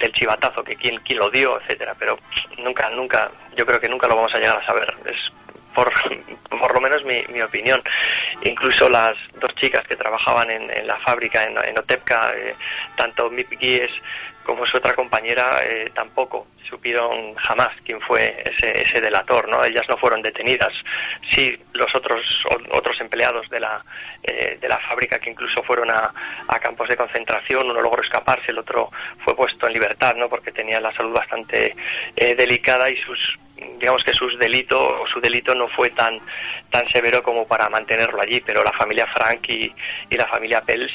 del chivatazo, que quién, quién lo dio, etcétera, pero nunca, nunca, yo creo que nunca lo vamos a llegar a saber. Es por, por lo menos mi, mi opinión. Incluso las dos chicas que trabajaban en, en la fábrica en, en Otepka, eh, tanto Mip Gies como su otra compañera, eh, tampoco supieron jamás quién fue ese, ese delator, ¿no? Ellas no fueron detenidas. Sí, los otros otros empleados de la eh, de la fábrica que incluso fueron a, a campos de concentración, uno logró escaparse, el otro fue puesto en libertad, ¿no? Porque tenía la salud bastante eh, delicada y sus digamos que sus delitos o su delito no fue tan tan severo como para mantenerlo allí, pero la familia Frank y, y la familia Pels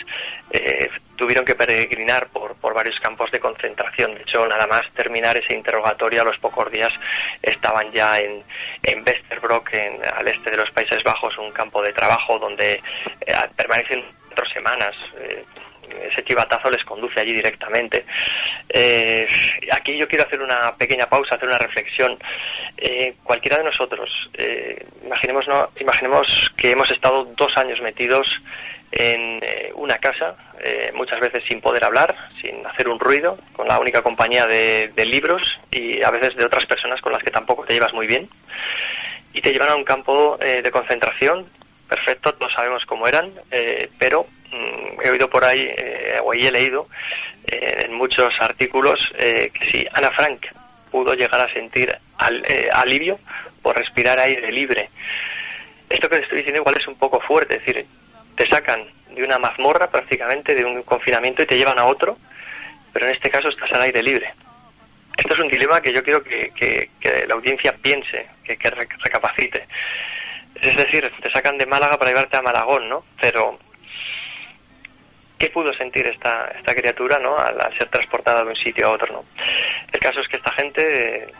eh, tuvieron que peregrinar por, por varios campos de concentración. De hecho, nada más terminar ese interrogatorio, a los pocos días estaban ya en, en Westerbrock, en, al este de los Países Bajos, un campo de trabajo donde eh, permanecen cuatro semanas. eh, ese chivatazo les conduce allí directamente. Eh, aquí yo quiero hacer una pequeña pausa, hacer una reflexión. Eh, cualquiera de nosotros, eh, imaginemos, ¿no? imaginemos que hemos estado dos años metidos en eh, una casa, muchas veces sin poder hablar, sin hacer un ruido, con la única compañía de, libros y a veces de otras personas con las que tampoco te llevas muy bien. Y te llevan a un campo de concentración, perfecto, todos sabemos cómo eran, pero he oído por ahí, eh, o ahí he leído eh, en muchos artículos eh, que si Ana Frank pudo llegar a sentir al- eh, alivio por respirar aire libre. Esto que le estoy diciendo igual es un poco fuerte, es decir, te sacan de una mazmorra prácticamente, de un confinamiento y te llevan a otro, pero en este caso estás al aire libre. esto es un dilema que yo quiero que, la audiencia piense, que, que re- recapacite. Es decir, te sacan de Málaga para llevarte a Malagón, ¿no? Pero, ¿qué pudo sentir esta, esta criatura, ¿no? Al, al ser transportada de un sitio a otro, ¿no? El caso es que esta gente, eh,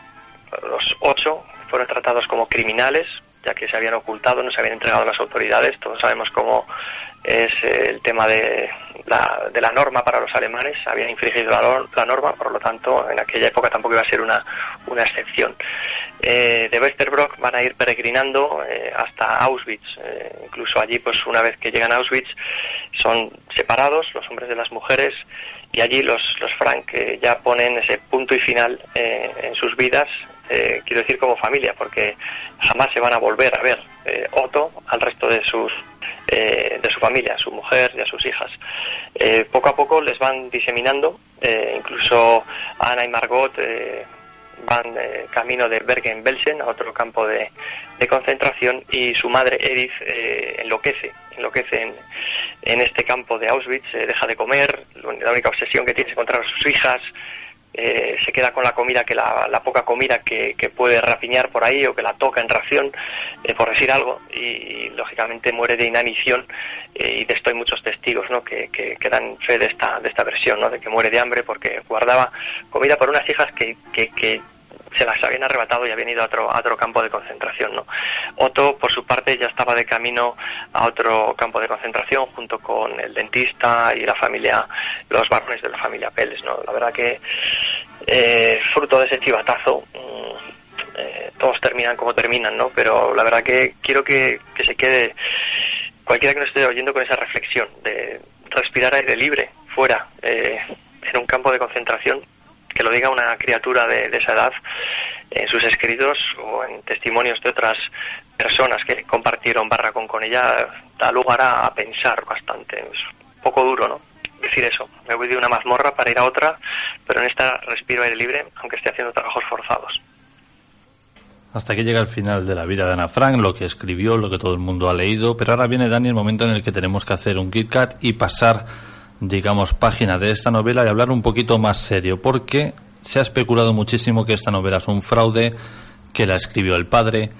los ocho, fueron tratados como criminales, ya que se habían ocultado, no se habían entregado a las autoridades. Todos sabemos cómo es el tema de la, de la norma para los alemanes. Habían infringido la, nor- la norma, por lo tanto, en aquella época tampoco iba a ser una, una excepción. Eh, de Westerbrock van a ir peregrinando eh, hasta Auschwitz. Eh, incluso allí, pues una vez que llegan a Auschwitz, son separados los hombres de las mujeres y allí los, los Frank eh, ya ponen ese punto y final en sus vidas, eh, quiero decir como familia, porque jamás se van a volver a ver eh, Otto al resto de sus eh, de su familia, a su mujer y a sus hijas. Eh, poco a poco les van diseminando, eh, incluso Ana y Margot van camino de Bergen-Belsen a otro campo de, de concentración y su madre Edith enloquece, enloquece en, en este campo de Auschwitz, deja de comer, la única obsesión que tiene es encontrar a sus hijas, eh, se queda con la comida que la, la poca comida que, puede rapiñar por ahí o que la toca en ración eh, por decir algo y, lógicamente muere de inanición eh, y de esto hay muchos testigos ¿no? que, que, que dan fe de esta de esta versión ¿no? de que muere de hambre porque guardaba comida por unas hijas que, que se las habían arrebatado y habían ido a otro, a otro campo de concentración. ¿no? Otto, por su parte, ya estaba de camino a otro campo de concentración junto con el dentista y la familia, los varones de la familia Pérez. ¿no? La verdad que, eh, fruto de ese chivatazo, mm, eh, todos terminan como terminan, ¿no? pero la verdad que quiero que, que se quede cualquiera que nos esté oyendo con esa reflexión de respirar aire libre fuera, eh, en un campo de concentración que lo diga una criatura de, de, esa edad en sus escritos o en testimonios de otras personas que compartieron barracón con ella, da lugar a, pensar bastante. Es poco duro, ¿no? Decir eso. Me voy de una mazmorra para ir a otra, pero en esta respiro aire libre, aunque esté haciendo trabajos forzados. Hasta aquí llega el final de la vida de Ana Frank, lo que escribió, lo que todo el mundo ha leído, pero ahora viene Dani el momento en el que tenemos que hacer un Kit Kat y pasar digamos, página de esta novela y hablar un poquito más serio, porque se ha especulado muchísimo que esta novela es un fraude, que la escribió el padre,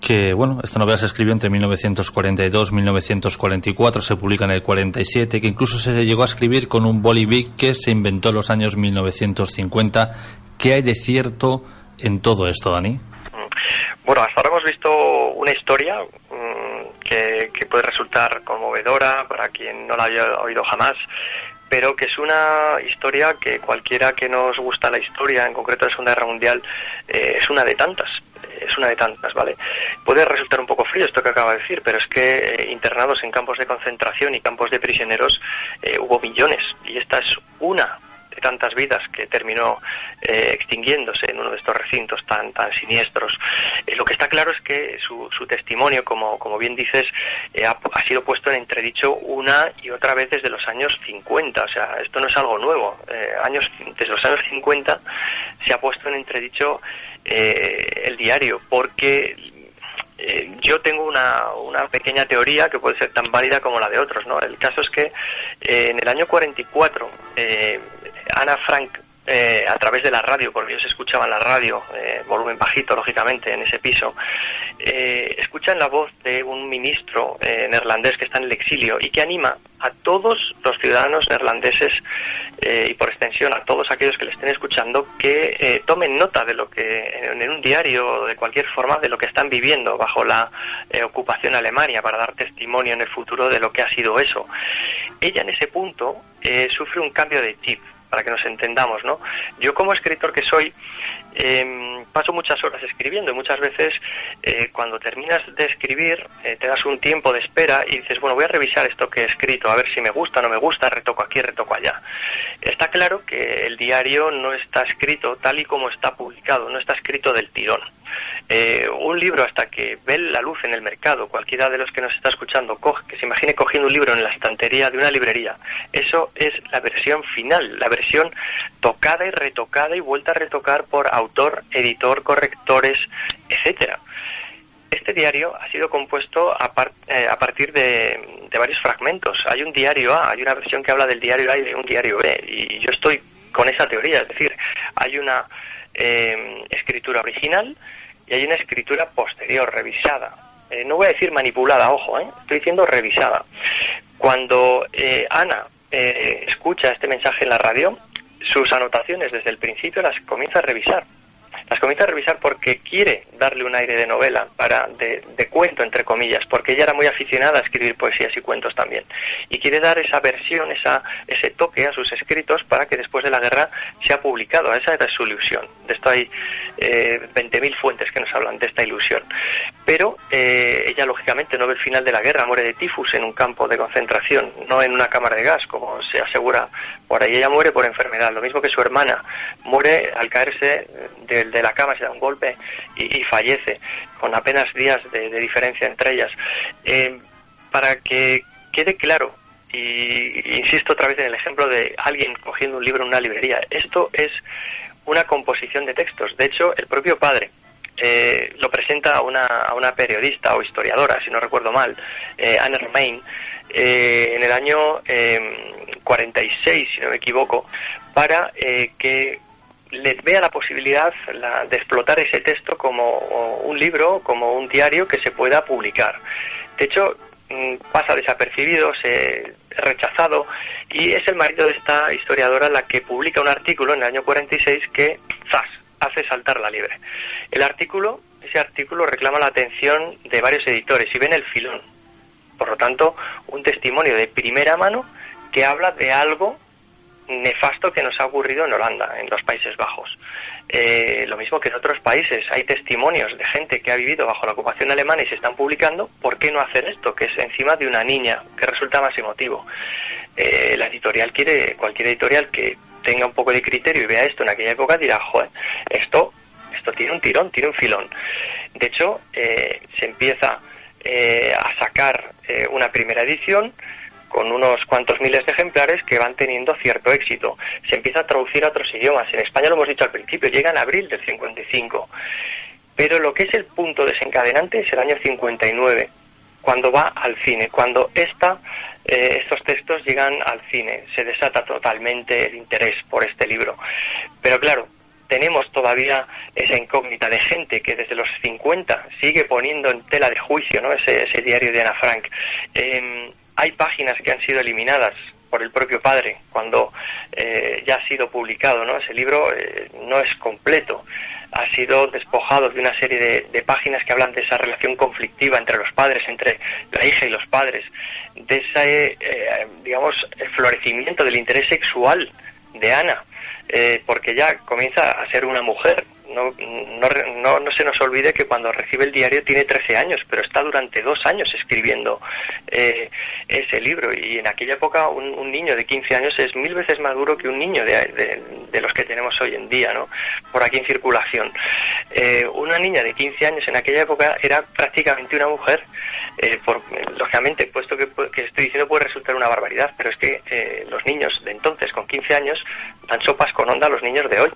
que, bueno, esta novela se escribió entre 1942 y 1944, se publica en el 47, que incluso se llegó a escribir con un bolivic que se inventó en los años 1950. ¿Qué hay de cierto en todo esto, Dani? Bueno, hasta ahora hemos visto una historia mmm, que, que, puede resultar conmovedora para quien no la haya oído jamás, pero que es una historia que cualquiera que nos gusta la historia, en concreto la Segunda Guerra Mundial, eh, es una de tantas. Es una de tantas, ¿vale? Puede resultar un poco frío esto que acaba de decir, pero es que eh, internados en campos de concentración y campos de prisioneros eh, hubo millones, y esta es una tantas vidas que terminó eh, extinguiéndose en uno de estos recintos tan tan siniestros. Eh, lo que está claro es que su, su testimonio, como, como bien dices, eh, ha, ha, sido puesto en entredicho una y otra vez desde los años 50. O sea, esto no es algo nuevo. años, desde los años 50 se ha puesto en entredicho el diario porque eh, yo tengo una, una, pequeña teoría que puede ser tan válida como la de otros. ¿no? El caso es que eh, en el año 44, eh, Ana Frank, a través de la radio, porque ellos escuchaban la radio, volumen bajito, lógicamente, en ese piso, escuchan la voz de un ministro neerlandés que está en el exilio y que anima a todos los ciudadanos neerlandeses y por extensión a todos aquellos que le estén escuchando que tomen nota de lo que en, un diario de cualquier forma de lo que están viviendo bajo la eh, ocupación alemania para dar testimonio en el futuro de lo que ha sido eso. Ella en ese punto eh, sufre un cambio de chip para que nos entendamos, ¿no? Yo como escritor que soy eh, paso muchas horas escribiendo y muchas veces eh, cuando terminas de escribir eh, te das un tiempo de espera y dices, bueno, voy a revisar esto que he escrito, a ver si me gusta no me gusta, retoco aquí, retoco allá. Está claro que el diario no está escrito tal y como está publicado, no está escrito del tirón. Eh, un libro hasta que ve la luz en el mercado, cualquiera de los que nos está escuchando, coge, que se imagine cogiendo un libro en la estantería de una librería, eso es la versión final, la versión tocada y retocada y vuelta a retocar por autor, editor, correctores, etcétera. Este diario ha sido compuesto a, eh, a partir de, de, varios fragmentos. Hay un diario A, hay una versión que habla del diario A y de un diario B, y yo estoy con esa teoría. Es decir, hay una eh, escritura original y hay una escritura posterior, revisada. Eh, no voy a decir manipulada, ojo, ¿eh? estoy diciendo revisada. Cuando eh, Ana eh, escucha este mensaje en la radio, sus anotaciones desde el principio las comienza a revisar las comienza a revisar porque quiere darle un aire de novela, para de, de, cuento, entre comillas, porque ella era muy aficionada a escribir poesías y cuentos también. Y quiere dar esa versión, esa, ese toque a sus escritos para que después de la guerra sea publicado. Esa era su ilusión. De esto hay eh, 20.000 fuentes que nos hablan de esta ilusión. Pero eh, ella, lógicamente, no ve el final de la guerra, muere de tifus en un campo de concentración, no en una cámara de gas, como se asegura por ahí. Ella muere por enfermedad, lo mismo que su hermana. Muere al caerse del de la cama, se da un golpe y, fallece, con apenas días de, diferencia entre ellas. Eh, para que quede claro, y insisto otra vez en el ejemplo de alguien cogiendo un libro en una librería, esto es una composición de textos. De hecho, el propio padre, eh, lo presenta a una, a una, periodista o historiadora, si no recuerdo mal, eh, Anne Romain, en el año 46, si no me equivoco, para que vea la posibilidad la, de explotar ese texto como un libro, como un diario que se pueda publicar. De hecho, mm, pasa desapercibido, se rechazado y es el marido de esta historiadora la que publica un artículo en el año 46 que ¡zas! hace saltar la liebre. El artículo, ese artículo reclama la atención de varios editores y ven el filón. Por lo tanto, un testimonio de primera mano que habla de algo nefasto que nos ha ocurrido en Holanda, en los Países Bajos. Eh, lo mismo que en otros países. Hay testimonios de gente que ha vivido bajo la ocupación alemana y se están publicando. ¿Por qué no hacer esto? Que es encima de una niña, que resulta más emotivo. Eh, la editorial quiere, cualquier editorial que tenga un poco de criterio y vea esto en aquella época dirá, joder, esto, esto tiene un tirón, tiene un filón. De hecho, eh, se empieza eh, a sacar eh, una primera edición con unos cuantos miles de ejemplares que van teniendo cierto éxito. Se empieza a traducir a otros idiomas. En España lo hemos dicho al principio, llega en abril del 55. Pero lo que es el punto desencadenante es el año 59, cuando va al cine, cuando esta, eh, estos textos llegan al cine. Se desata totalmente el interés por este libro. Pero claro, tenemos todavía esa incógnita de gente que desde los 50 sigue poniendo en tela de juicio ¿no? ese, ese diario de Ana Frank. Eh, hay páginas que han sido eliminadas por el propio padre cuando eh, ya ha sido publicado, ¿no? Ese libro eh, no es completo, ha sido despojado de una serie de, páginas que hablan de esa relación conflictiva entre los padres, entre la hija y los padres, de ese, eh, digamos, florecimiento del interés sexual de Ana, porque ya comienza a ser una mujer, no, no, no, no, se nos olvide que cuando recibe el diario tiene 13 años, pero está durante dos años escribiendo eh, ese libro. Y en aquella época un, niño de 15 años es mil veces más duro que un niño de los que tenemos hoy en día, ¿no? Por aquí en circulación. Eh, una niña de 15 años en aquella época era prácticamente una mujer. Eh, por, lógicamente, puesto que, que, estoy diciendo puede resultar una barbaridad, pero es que eh, los niños de entonces, con 15 años, dan sopas con onda a los niños de hoy,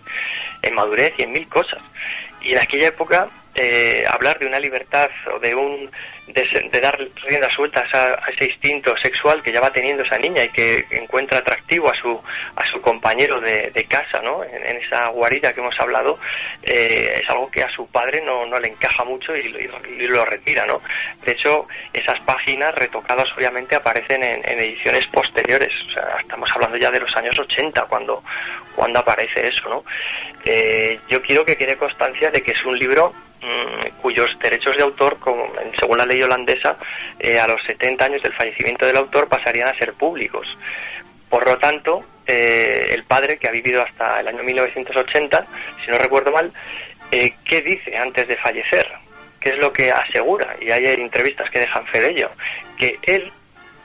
en madurez y en mil cosas. Y en aquella época, eh, hablar de una libertad o de un de, dar rienda suelta a, a, ese instinto sexual que ya va teniendo esa niña y que encuentra atractivo a su a su compañero de, de casa, ¿no? En, esa guarida que hemos hablado, eh, es algo que a su padre no, no le encaja mucho y, y, y, lo retira, ¿no? De hecho, esas páginas retocadas obviamente aparecen en, en ediciones posteriores, o sea, estamos hablando ya de los años 80 cuando cuando aparece eso, ¿no? Eh, yo quiero que quede constancia de que es un libro cuyos derechos de autor, según la ley holandesa, eh, a los 70 años del fallecimiento del autor pasarían a ser públicos. Por lo tanto, eh, el padre, que ha vivido hasta el año 1980, si no recuerdo mal, eh, ¿qué dice antes de fallecer? ¿Qué es lo que asegura? Y hay entrevistas que dejan fe de ello. Que él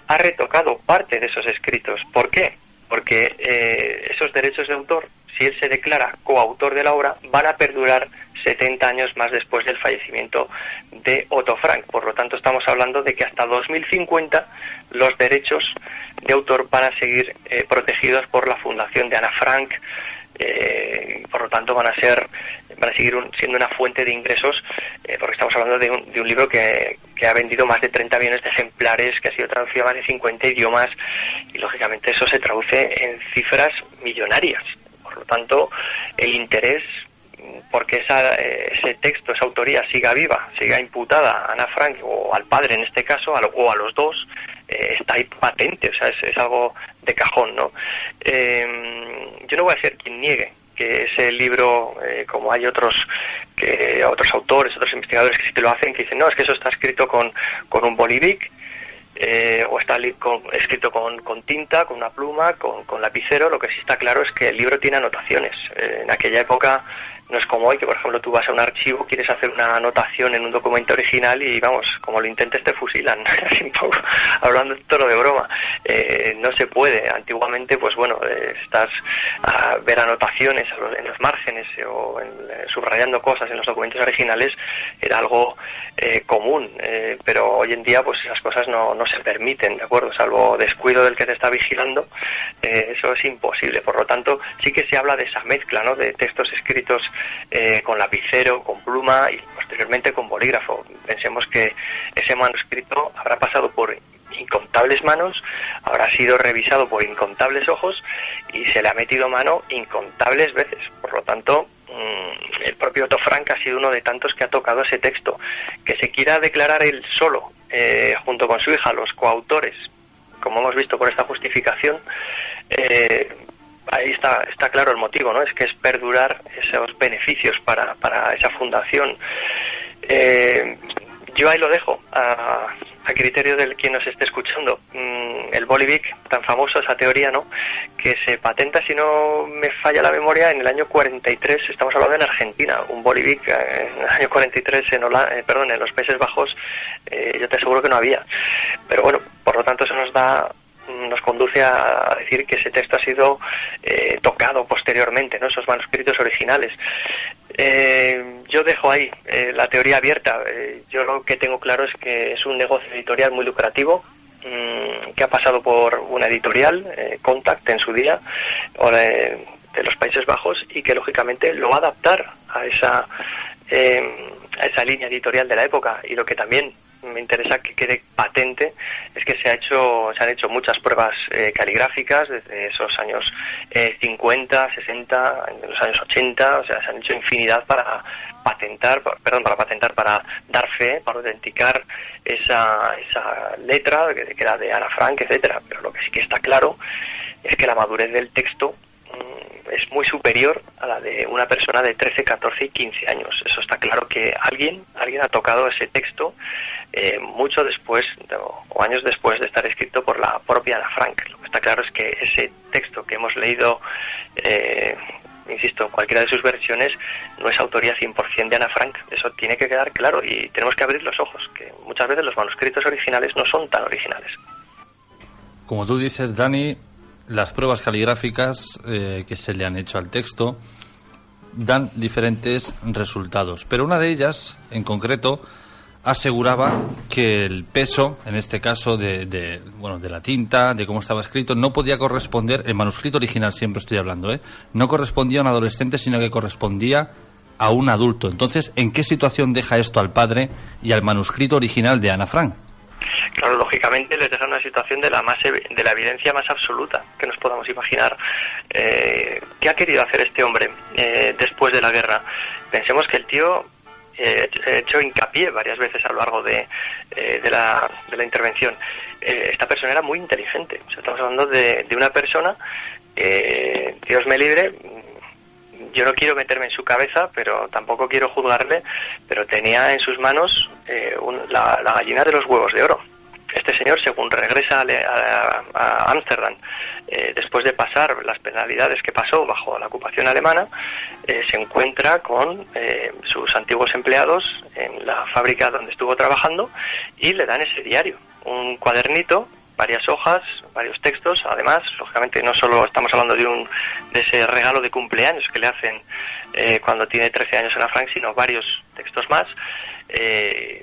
ha retocado parte de esos escritos. ¿Por qué? Porque esos derechos de autor si él se declara coautor de la obra, van a perdurar 70 años más después del fallecimiento de Otto Frank. Por lo tanto, estamos hablando de que hasta 2050 los derechos de autor van a seguir eh, protegidos por la fundación de Ana Frank. Eh, por lo tanto, van a ser, van a seguir siendo una fuente de ingresos, eh, porque estamos hablando de un, de un libro que, que, ha vendido más de 30 millones de ejemplares, que ha sido traducido a más de 50 idiomas, y lógicamente eso se traduce en cifras millonarias. Lo tanto, el interés porque esa, eh, ese texto, esa autoría siga viva, siga imputada a Ana Frank o al padre en este caso, o a los dos, eh, está ahí patente, o sea, es, algo de cajón, ¿no? yo no voy a ser quien niegue que ese libro, como hay otros que otros autores, otros investigadores que sí que lo hacen, que dicen, no, es que eso está escrito con, con un bolivic, eh, o está escrito con, con, tinta, con una pluma, con, con, lapicero, lo que sí está claro es que el libro tiene anotaciones. Eh, en aquella época no es como hoy, que por ejemplo tú vas a un archivo, quieres hacer una anotación en un documento original y vamos, como lo intentes te fusilan, hablando todo de broma. Eh, no se puede. Antiguamente, pues bueno, eh, estás a ver anotaciones en los márgenes o eh, subrayando cosas en los documentos originales, era algo común, pero hoy en día pues esas cosas no, no se permiten, ¿de acuerdo? Salvo descuido del que te está vigilando, eso es imposible. Por lo tanto, sí que se habla de esa mezcla, ¿no? De textos escritos eh, con lapicero, con pluma y posteriormente con bolígrafo. Pensemos que ese manuscrito habrá pasado por incontables manos, habrá sido revisado por incontables ojos y se le ha metido mano incontables veces. Por lo tanto, mm, el propio Otto Frank ha sido uno de tantos que ha tocado ese texto. Que se quiera declarar él solo, eh, junto con su hija, los coautores, como hemos visto por esta justificación, eh, ahí está, está claro el motivo, ¿no? Es que es perdurar esos beneficios para, para esa fundación. Eh, yo ahí lo dejo a, a, criterio del quien nos esté escuchando. Mm, el Bolivic, tan famoso, esa teoría, ¿no? Que se patenta, si no me falla la memoria, en el año 43, estamos hablando en Argentina, un Bolivic eh, en el año 43 en, eh, perdón, en los Países Bajos, yo te aseguro que no había. Pero bueno, por lo tanto eso nos da nos conduce a decir que ese texto ha sido eh, tocado posteriormente, ¿no? esos manuscritos originales. Eh, yo dejo ahí eh, la teoría abierta. yo lo que tengo claro es que es un negocio editorial muy lucrativo, mm, que ha pasado por una editorial, Contact en su día, de, de los Países Bajos, y que lógicamente lo va a adaptar a esa, a esa línea editorial de la época. Y lo que también me interesa que quede patente es que se ha hecho se han hecho muchas pruebas eh, caligráficas desde esos años 50 eh, 60 en los años 80 o sea se han hecho infinidad para patentar perdón para patentar para dar fe para autenticar esa esa letra que, que era de Ana Frank etcétera. Pero lo que sí que está claro es que la madurez del texto es muy superior a la de una persona de 13, 14 y 15 años. Eso está claro que alguien, alguien ha tocado ese texto eh, mucho después o años después de estar escrito por la propia Ana Frank. Lo que está claro es que ese texto que hemos leído, eh, insisto, cualquiera de sus versiones, no es autoría 100% de Ana Frank. Eso tiene que quedar claro y tenemos que abrir los ojos, que muchas veces los manuscritos originales no son tan originales. Como tú dices, Dani, las pruebas caligráficas eh, que se le han hecho al texto dan diferentes resultados, pero una de ellas, en concreto, aseguraba que el peso, en este caso de, bueno, de la tinta, de cómo estaba escrito, no podía corresponder, el manuscrito original siempre estoy hablando, ¿eh? no correspondía a un adolescente, sino que correspondía a un adulto. Entonces, ¿en qué situación deja esto al padre y al manuscrito original de Ana Frank? Claro, lógicamente les deja una situación de la más de la evidencia más absoluta que nos podamos imaginar. Eh, ¿Qué ha querido hacer este hombre eh, después de la guerra? Pensemos que el tío he hecho hincapié varias veces a lo largo de, eh, de, la, de la intervención. Eh, esta persona era muy inteligente. estamos hablando de, de una persona, eh, Dios me libre, yo no quiero meterme en su cabeza, pero tampoco quiero juzgarle, pero tenía en sus manos la, gallina de los huevos de oro. Este señor, según regresa a Ámsterdam, eh, después de pasar las penalidades que pasó bajo la ocupación alemana, eh, se encuentra con eh, sus antiguos empleados en la fábrica donde estuvo trabajando y le dan ese diario, un cuadernito varias hojas, varios textos. Además, lógicamente, no solo estamos hablando de un de ese regalo de cumpleaños que le hacen cuando tiene 13 años en la Frank, sino varios textos más.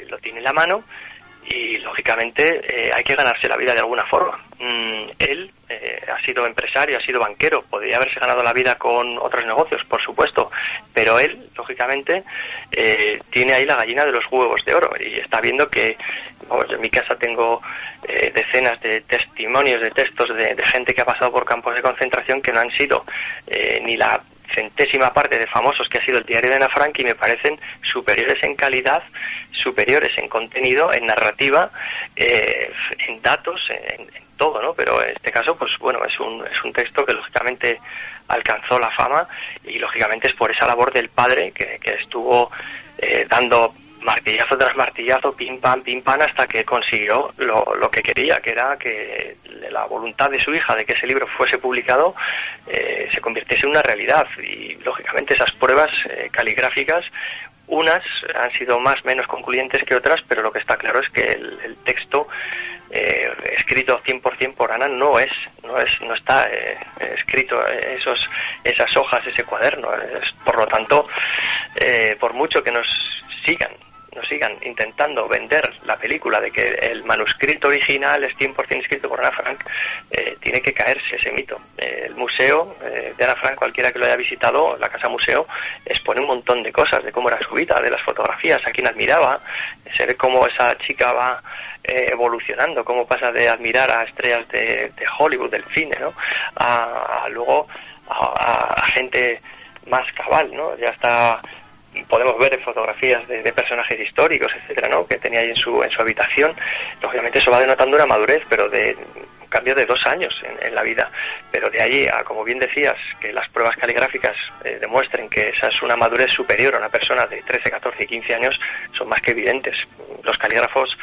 lo tiene en la mano y lógicamente eh, hay que ganarse la vida de alguna forma. Mm, él eh, ha sido empresario, ha sido banquero, podría haberse ganado la vida con otros negocios, por supuesto, pero él, lógicamente, eh, tiene ahí la gallina de los huevos de oro y está viendo que, en mi casa tengo decenas de testimonios, de textos de, de, gente que ha pasado por campos de concentración que no han sido ni la centésima parte de famosos que ha sido el diario de Ana Frank y me parecen superiores en calidad, superiores en contenido, en narrativa, eh, en datos, en, todo, ¿no? Pero en este caso, pues bueno, es un, es un texto que lógicamente alcanzó la fama y lógicamente es por esa labor del padre que, que estuvo eh, dando martillazo tras martillazo, pim pam, pim pam, hasta que consiguió lo, lo, que quería, que era que la voluntad de su hija de que ese libro fuese publicado eh, se convirtiese en una realidad. Y lógicamente esas pruebas eh, caligráficas, unas han sido más menos concluyentes que otras, pero lo que está claro es que el, texto eh, escrito 100% por Ana no es, no es, no está eh, escrito esos, esas hojas, ese cuaderno. Por lo tanto, eh, por mucho que nos sigan nos sigan intentando vender la película de que el manuscrito original es 100% escrito por Ana Frank, eh, tiene que caerse ese mito. Eh, el museo eh, de Ana Frank, cualquiera que lo haya visitado, la casa museo, expone un montón de cosas, de cómo era su vida, de las fotografías, a quien admiraba, se ve cómo esa chica va evolucionando, cómo pasa de admirar a estrellas de, de Hollywood, del cine, ¿no? A, a luego a, a gente más cabal, ¿no? Ya está podemos ver fotografías de, de, personajes históricos, etcétera, ¿no? que tenía ahí en su, en su habitación. Lógicamente eso va denotando una madurez, pero de un cambio de dos años en, en la vida. Pero de allí a, como bien decías, que las pruebas caligráficas eh, demuestren que esa es una madurez superior a una persona de 13, 14 y 15 años, son más que evidentes. Los calígrafos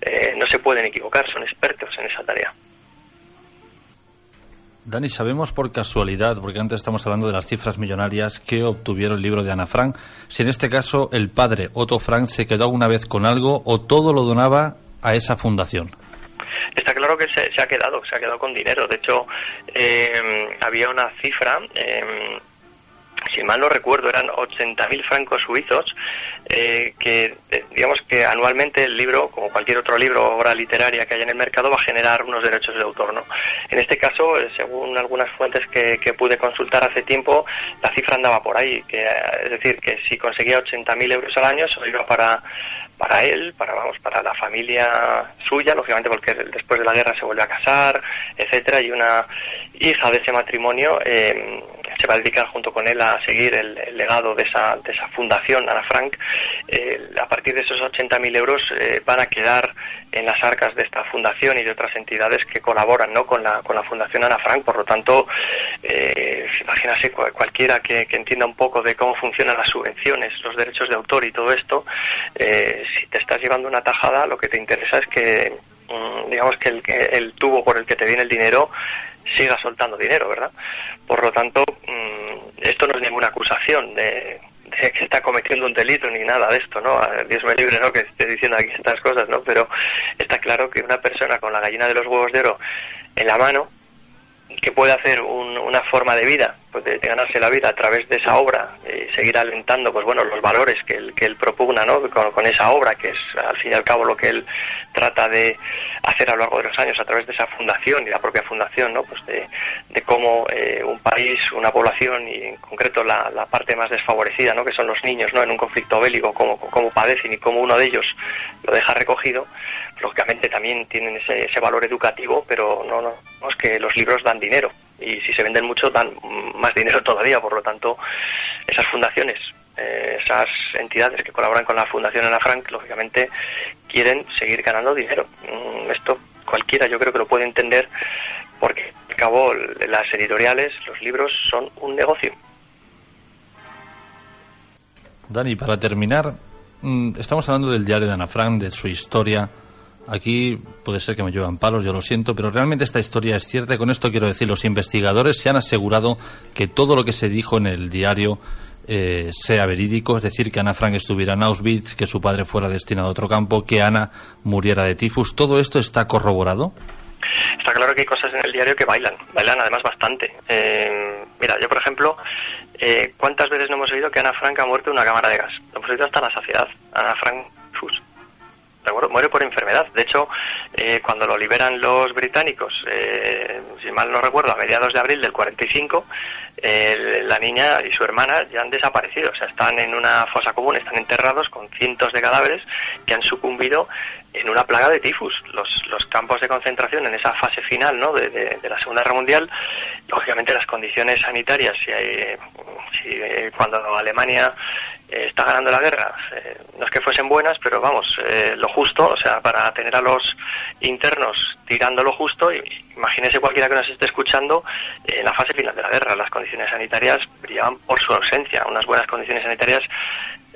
eh, no se pueden equivocar, son expertos en esa tarea. Dani, sabemos por casualidad, porque antes estamos hablando de las cifras millonarias que obtuvieron el libro de Ana Frank, si en este caso el padre Otto Frank se quedó alguna vez con algo o todo lo donaba a esa fundación. Está claro que se, ha quedado, se ha quedado con dinero. De hecho, eh, había una cifra. Eh, si mal no recuerdo, eran 80.000 francos suizos, eh, que digamos que anualmente el libro, como cualquier otro libro o obra literaria que haya en el mercado, va a generar unos derechos de autor. ¿no? En este caso, según algunas fuentes que, que pude consultar hace tiempo, la cifra andaba por ahí, que, es decir, que si conseguía 80.000 euros al año, eso iba para para él, para vamos, para la familia suya, lógicamente porque después de la guerra se vuelve a casar, etcétera, y una hija de ese matrimonio eh, se va a dedicar junto con él a seguir el, legado de esa, de esa fundación, Ana Frank. Eh, a partir de esos 80.000 euros eh, van a quedar en las arcas de esta fundación y de otras entidades que colaboran ¿no? con, la, con la Fundación Ana Frank. Por lo tanto, eh, imagínase cualquiera que, que, entienda un poco de cómo funcionan las subvenciones, los derechos de autor y todo esto, eh, si te estás llevando una tajada, lo que te interesa es que, mm, digamos, que el, el tubo por el que te viene el dinero siga soltando dinero, ¿verdad? Por lo tanto, mmm, esto no es ninguna acusación de, que está cometiendo un delito ni nada de esto, ¿no? Dios me libre, ¿no? Que esté diciendo aquí estas cosas, ¿no? Pero está claro que una persona con la gallina de los huevos de oro en la mano, que puede hacer un, una forma de vida, pues de, ganarse la vida a través de esa obra y seguir alentando, pues bueno, los valores que él, que él propugna, ¿no? Con, esa obra, que es al fin y al cabo lo que él trata de hacer a lo largo de los años a través de esa fundación y la propia fundación, ¿no? Pues de, de cómo eh, un país, una población y en concreto la, la, parte más desfavorecida, ¿no? Que son los niños, ¿no? En un conflicto bélico, cómo, cómo padecen y cómo uno de ellos lo deja recogido, lógicamente también tienen ese, ese valor educativo, pero no, no es que los libros dan dinero y si se venden mucho dan más dinero todavía, por lo tanto esas fundaciones, eh, esas entidades que colaboran con la Fundación Ana Frank, lógicamente quieren seguir ganando dinero. Mm, esto cualquiera yo creo que lo puede entender porque al cabo las editoriales, los libros son un negocio. Dani, para terminar, mm, estamos hablando del diario de Ana Frank, de su historia, Aquí puede ser que me llevan palos, yo lo siento, pero realmente esta historia es cierta. Y con esto quiero decir, los investigadores se han asegurado que todo lo que se dijo en el diario eh, sea verídico, es decir, que Ana Frank estuviera en Auschwitz, que su padre fuera destinado a otro campo, que Ana muriera de tifus. ¿Todo esto está corroborado? Está claro que hay cosas en el diario que bailan, bailan además bastante. Eh, mira, yo por ejemplo, eh, ¿cuántas veces no hemos oído que Ana Frank ha muerto en una cámara de gas? Lo hemos oído hasta la saciedad. Ana Frank, tifus muere por enfermedad. De hecho, eh, cuando lo liberan los británicos, eh, si mal no recuerdo, a mediados de abril del 45, eh, la niña y su hermana ya han desaparecido. O sea, están en una fosa común, están enterrados con cientos de cadáveres que han sucumbido en una plaga de tifus. Los, los campos de concentración en esa fase final ¿no? de, la Segunda Guerra Mundial, lógicamente las condiciones sanitarias, si hay, si eh, cuando Alemania eh, está ganando la guerra, eh, no es que fuesen buenas, pero vamos, eh, lo justo, o sea, para tener a los internos tirando lo justo, imagínese cualquiera que nos esté escuchando, en la fase final de la guerra, las condiciones sanitarias brillaban por su ausencia, unas buenas condiciones sanitarias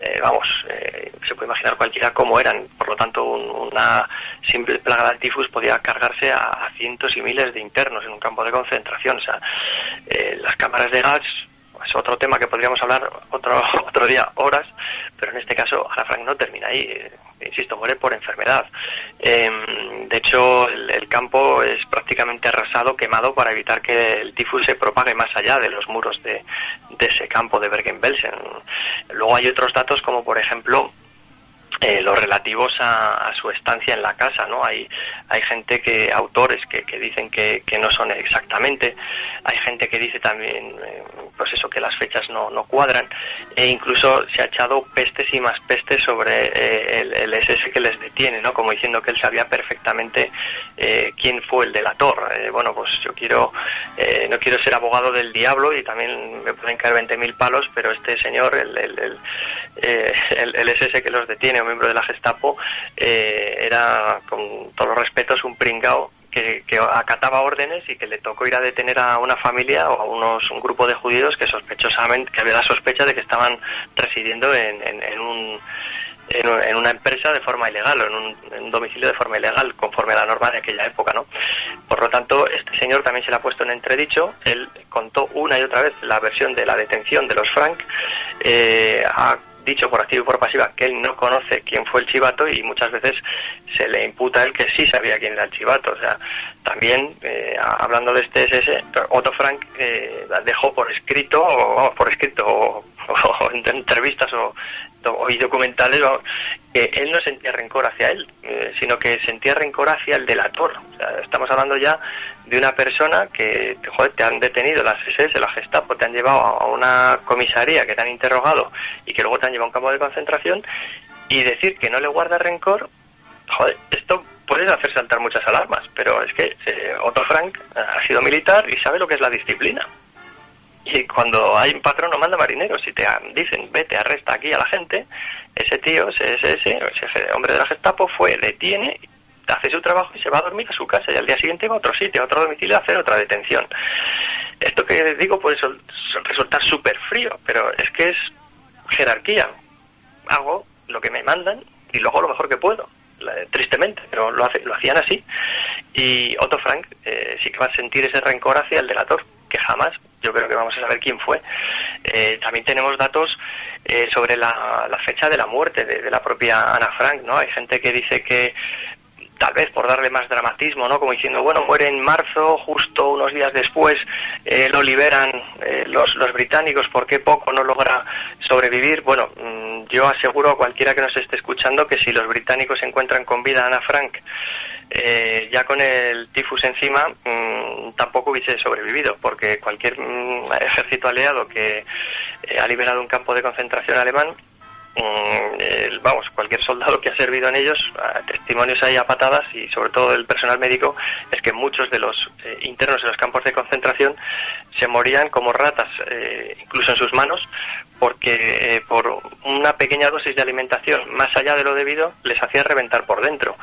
eh, vamos, eh, se puede imaginar cualquiera cómo eran. Por lo tanto, un- una simple plaga del tifus podía cargarse a, cientos y miles de internos en un campo de concentración. O sea, eh, las cámaras de gas es otro tema que podríamos hablar otro otro día, horas, pero en este caso Ana Frank no termina ahí. Eh, insisto, muere por enfermedad. Em, de hecho, el, el campo es prácticamente arrasado, quemado, para evitar que el tifus se propague más allá de los muros de, de ese campo de Bergen-Belsen. Luego hay otros datos como, por ejemplo, eh, los relativos a, su estancia en la casa, ¿no? Hay, hay gente que, autores que, que dicen que, que no son exactamente, hay gente que dice también, eh, pues eso, que las fechas no, no cuadran, e incluso se ha echado pestes y más pestes sobre eh, el, SS que les detiene, ¿no? Como diciendo que él sabía perfectamente eh, quién fue el delator. Bueno, pues yo quiero, no quiero ser abogado del diablo y también me pueden caer 20.000 palos, pero este señor, el, el, el, el, SS que los detiene, miembro de la Gestapo, eh, era, con todos los respetos, un pringao que, que acataba órdenes y que le tocó ir a detener a una familia o a unos, un grupo de judíos que sospechosamente, que había la sospecha de que estaban residiendo en, en, en un en, un- en una empresa de forma ilegal o en un, en un domicilio de forma ilegal, conforme a la norma de aquella época, ¿no? Por lo tanto, este señor también se le ha puesto en entredicho. Él contó una y otra vez la versión de la detención de los Frank. Eh, ha dicho por activa y por pasiva que él no conoce quién fue el chivato y muchas veces se le imputa a él que sí sabía quién era el chivato. O sea, también, eh, hablando de este SS, Otto Frank eh, dejó por escrito, o vamos, por escrito, o, o en entrevistas o, o- y documentales, que él no sentía rencor hacia él, eh, sino que sentía rencor hacia el delator. O sea, estamos hablando ya de una persona que, joder, te han detenido las SS, la Gestapo, te han llevado a una comisaría que te han interrogado y que luego te han llevado a un campo de concentración y decir que no le guarda rencor, joder, esto puede hacer saltar muchas alarmas, pero es que eh, Otto Frank ha sido militar y sabe lo que es la disciplina. Y cuando hay un patrón no manda marineros, si te dicen vete, arresta aquí a la gente, ese tío, ese SS, ese hombre de la Gestapo fue, detiene, hace su trabajo y se va a dormir a su casa y al día siguiente va a otro sitio, a otro domicilio a hacer otra detención. Esto que digo puede resultar súper frío, pero es que es jerarquía. Hago lo que me mandan y lo hago lo mejor que puedo. Tristemente, pero lo, hace, lo hacían así. Y Otto Frank eh, sí que va a sentir ese rencor hacia el delator, que jamás yo creo que vamos a saber quién fue. Eh, también tenemos datos eh, sobre la, fecha de la muerte de, de la propia Ana Frank, ¿no? Hay gente que dice que tal vez por darle más dramatismo, ¿no? Como diciendo, bueno, muere en marzo, justo unos días después eh, lo liberan eh, los, los británicos, ¿por qué poco no logra sobrevivir? Bueno, mm, yo aseguro a cualquiera que nos esté escuchando que si los británicos encuentran con vida a Ana Frank, eh, ya con el tifus encima, mm, tampoco hubiese sobrevivido, porque cualquier mm, ejército aliado que eh, ha liberado un campo de concentración alemán el- vamos, cualquier soldado que ha servido en ellos, testimonios ahí a patadas y sobre todo el personal médico, es que muchos de los eh, internos en los campos de concentración se morían como ratas, eh, incluso en sus manos, porque eh, por una pequeña dosis de alimentación más allá de lo debido les hacía reventar por dentro.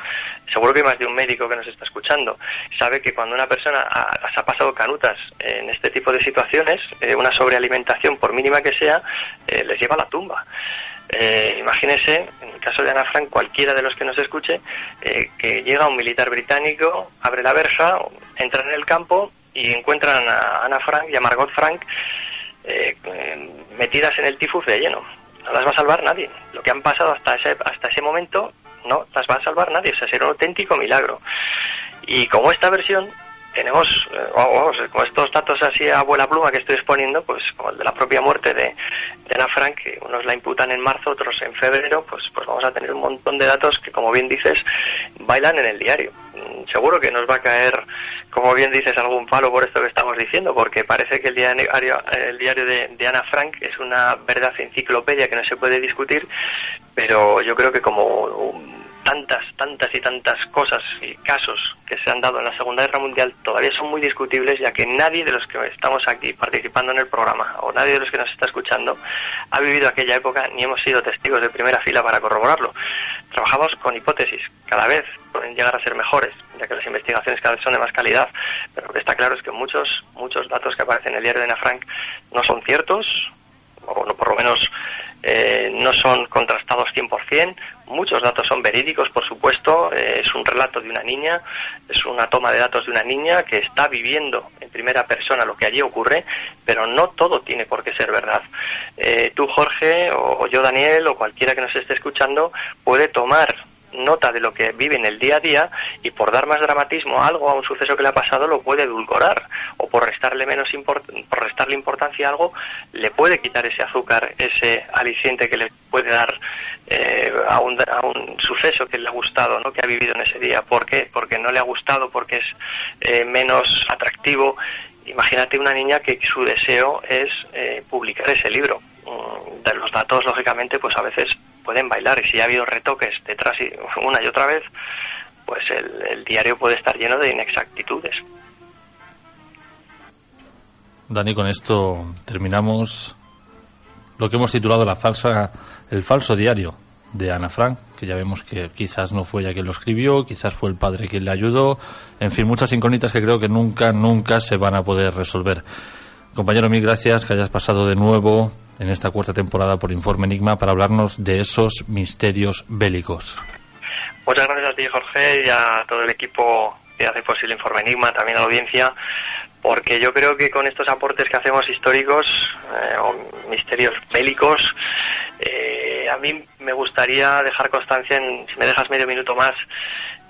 Seguro que hay más de un médico que nos está escuchando sabe que cuando una persona ha, pasado canutas en este tipo de situaciones, eh, una sobrealimentación, por mínima que sea, les lleva a la tumba. Eh, imagínese, en el caso de Ana Frank, cualquiera de los que nos escuche, eh, que llega un militar británico, abre la verja, entran en el campo y encuentran a Ana Frank y a Margot Frank eh, metidas en el tifus de lleno. No las va a salvar nadie. Lo que han pasado hasta ese, hasta ese momento no las va a salvar nadie. O sea, será un auténtico milagro. Y como esta versión tenemos, eh, vamos, con estos datos así a abuela pluma que estoy exponiendo, pues como el de la propia muerte de, de Ana Frank, que unos la imputan en marzo, otros en febrero, pues, pues vamos a tener un montón de datos que, como bien dices, bailan en el diario. Mm, Seguro que nos va a caer, como bien dices, algún palo por esto que estamos diciendo, porque parece que el diario, el diario de, de Ana Frank es una verdad enciclopedia que no se puede discutir, pero yo creo que como um, tantas, tantas y tantas cosas y casos que se han dado en la Segunda Guerra Mundial todavía son muy discutibles, ya que nadie de los que estamos aquí participando en el programa o nadie de los que nos está escuchando ha vivido aquella época ni hemos sido testigos de primera fila para corroborarlo. Trabajamos con hipótesis, cada vez pueden llegar a ser mejores, ya que las investigaciones cada vez son de más calidad, pero lo que está claro es que muchos, muchos datos que aparecen en el diario de Ana Frank no son ciertos, o no, por lo menos eh, no son contrastados 100%. Muchos datos son verídicos, por supuesto. Eh, es un relato de una niña, es una toma de datos de una niña que está viviendo en primera persona lo que allí ocurre, pero no todo tiene por qué ser verdad. Eh, tú, Jorge, o, o yo, Daniel, o cualquiera que nos esté escuchando, puede tomar nota de lo que vive en el día a día y por dar más dramatismo a algo, a un suceso que le ha pasado, lo puede edulcorar o por restarle menos import por restarle importancia a algo, le puede quitar ese azúcar, ese aliciente que le puede dar eh, a, un, a un suceso que le ha gustado, ¿no? que ha vivido en ese día. ¿Por qué? Porque no le ha gustado, porque es eh, menos atractivo. Imagínate una niña que su deseo es eh, publicar ese libro. Mm, De los datos, lógicamente, pues a veces pueden bailar y si ha habido retoques detrás y una y otra vez, pues el, el diario puede estar lleno de inexactitudes. Dani, con esto terminamos lo que hemos titulado la falsa, el falso diario de Ana Frank, que ya vemos que quizás no fue ella quien lo escribió, quizás fue el padre quien le ayudó, en fin, muchas incógnitas que creo que nunca, nunca se van a poder resolver. Compañero, mil gracias que hayas pasado de nuevo en esta cuarta temporada por Informe Enigma para hablarnos de esos misterios bélicos. Muchas gracias a ti, Jorge, y a todo el equipo que hace posible Informe Enigma, también a la audiencia, porque yo creo que con estos aportes que hacemos históricos eh, o misterios bélicos, eh, a mí me gustaría dejar constancia, en, si me dejas medio minuto más,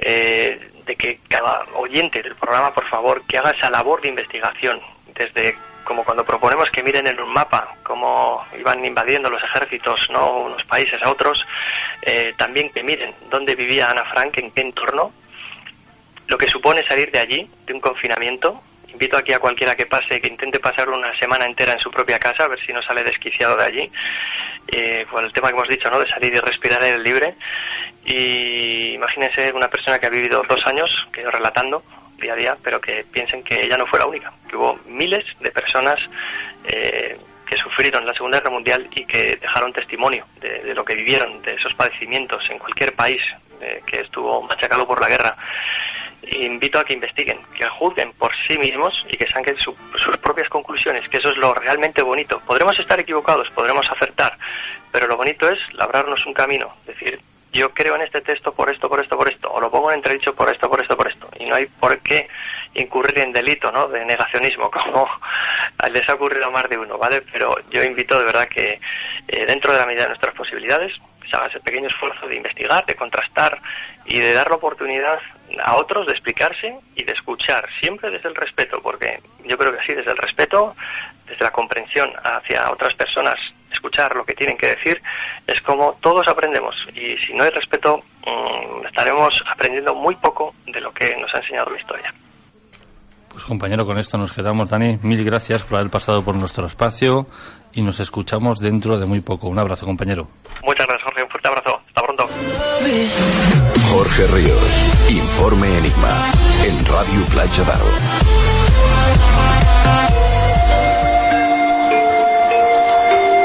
eh, de que cada oyente del programa, por favor, que haga esa labor de investigación, desde como cuando proponemos que miren en un mapa cómo iban invadiendo los ejércitos no unos países a otros, eh, también que miren dónde vivía Ana Frank, en qué entorno, lo que supone salir de allí, de un confinamiento. Invito aquí a cualquiera que pase, que intente pasar una semana entera en su propia casa, a ver si no sale desquiciado de allí. Eh, por el tema que hemos dicho, ¿no? De salir y respirar aire libre. Y imagínense una persona que ha vivido dos años, que yo relatando, día a día, pero que piensen que ella no fue la única, que hubo miles de personas eh, que sufrieron la Segunda Guerra Mundial y que dejaron testimonio de, lo que vivieron, de esos padecimientos en cualquier país eh, que estuvo machacado por la guerra. Invito a que investiguen, que juzguen por sí mismos y que saquen su- sus propias conclusiones, que eso es lo realmente bonito. Podremos estar equivocados, podremos acertar, pero lo bonito es labrarnos un camino, decir, yo creo en este texto por esto, por esto, por esto, o lo pongo en entredicho por esto, por esto, por esto. Y no hay por qué incurrir en delito, ¿no? De negacionismo, como les ha ocurrido a más de uno, ¿vale? Pero yo invito de verdad que eh, dentro de la medida de nuestras posibilidades se haga ese pequeño esfuerzo de investigar, de contrastar y de dar la oportunidad a otros de explicarse y de escuchar, siempre desde el respeto, porque yo creo que así, desde el respeto, desde la comprensión hacia otras personas, escuchar lo que tienen que decir, es como todos aprendemos. Y si no hay respeto, mm, estaremos aprendiendo muy poco de lo que nos ha enseñado la historia. Pues compañero, con esto nos quedamos. Dani, mil gracias por haber pasado por nuestro espacio y nos escuchamos dentro de muy poco. Un abrazo, compañero. Muchas gracias, Jorge. Un fuerte abrazo. Hasta pronto. Jorge Ríos, Informe Enigma, en Radio Platja d'Aro.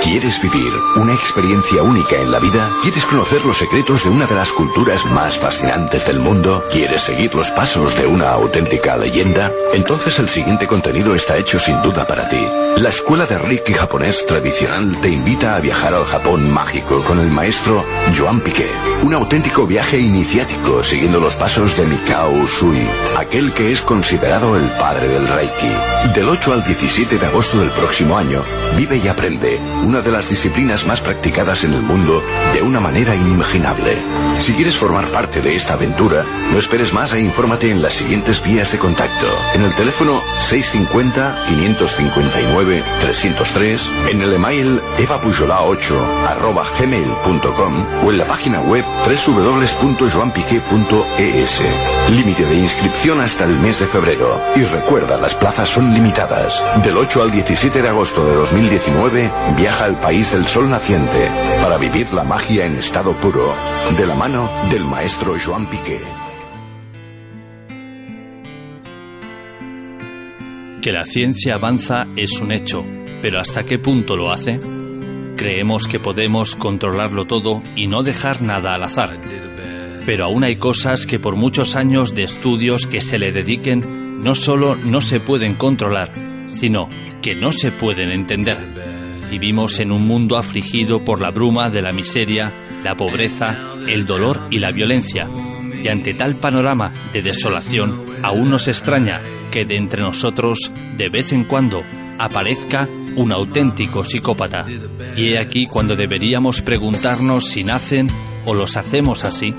¿Quieres vivir una experiencia única en la vida? ¿Quieres conocer los secretos de una de las culturas más fascinantes del mundo? ¿Quieres seguir los pasos de una auténtica leyenda? Entonces el siguiente contenido está hecho sin duda para ti. La Escuela de Reiki japonés tradicional te invita a viajar al Japón mágico con el maestro Joan Piquet. Un auténtico viaje iniciático siguiendo los pasos de Mikao Usui, aquel que es considerado el padre del Reiki. Del 8 al 17 de agosto del próximo año, vive y aprende una de las disciplinas más practicadas en el mundo de una manera inimaginable. Si quieres formar parte de esta aventura, no esperes más e infórmate en las siguientes vías de contacto. En el teléfono 650-559-303, en el email evapujola8 arroba gmail.com o en la página web www.joanpiqué.es. Límite de inscripción hasta el mes de febrero. Y recuerda, las plazas son limitadas. Del 8 al 17 de agosto de 2019, viaja al país del sol naciente para vivir la magia en estado puro, de la mano del maestro Joan Piquet. Que la ciencia avanza es un hecho, pero ¿hasta qué punto lo hace? Creemos que podemos controlarlo todo y no dejar nada al azar. Pero aún hay cosas que por muchos años de estudios que se le dediquen no solo no se pueden controlar, sino que no se pueden entender. Vivimos en un mundo afligido por la bruma de la miseria, la pobreza, el dolor y la violencia. Y ante tal panorama de desolación, aún nos extraña que de entre nosotros, de vez en cuando, aparezca un auténtico psicópata. Y he aquí cuando deberíamos preguntarnos si nacen o los hacemos así.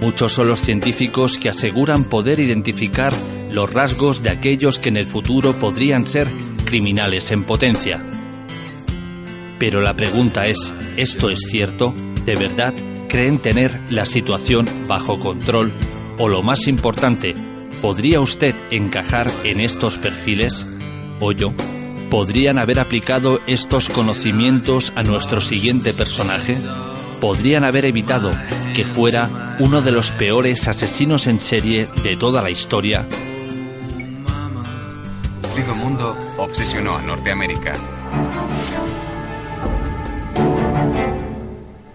Muchos son los científicos que aseguran poder identificar los rasgos de aquellos que en el futuro podrían ser criminales en potencia. Pero la pregunta es, ¿esto es cierto? ¿De verdad creen tener la situación bajo control? O lo más importante, ¿podría usted encajar en estos perfiles? ¿O yo? ¿Podrían haber aplicado estos conocimientos a nuestro siguiente personaje? ¿Podrían haber evitado que fuera uno de los peores asesinos en serie de toda la historia? El mundo obsesionó a Norteamérica.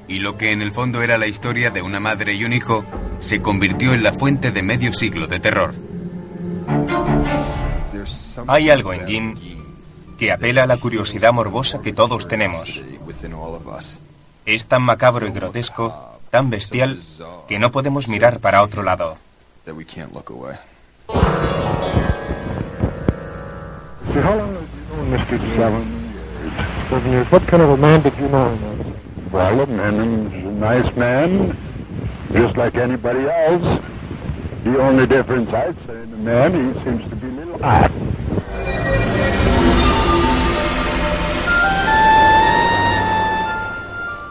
Y lo que en el fondo era la historia de una madre y un hijo se convirtió en la fuente de medio siglo de terror. Hay algo en Jin que apela a la curiosidad morbosa que todos tenemos. Es tan macabro y grotesco, tan bestial, que no podemos mirar para otro lado. Well, nice man, just like anybody else. The only difference I'd say in he seems to be a little.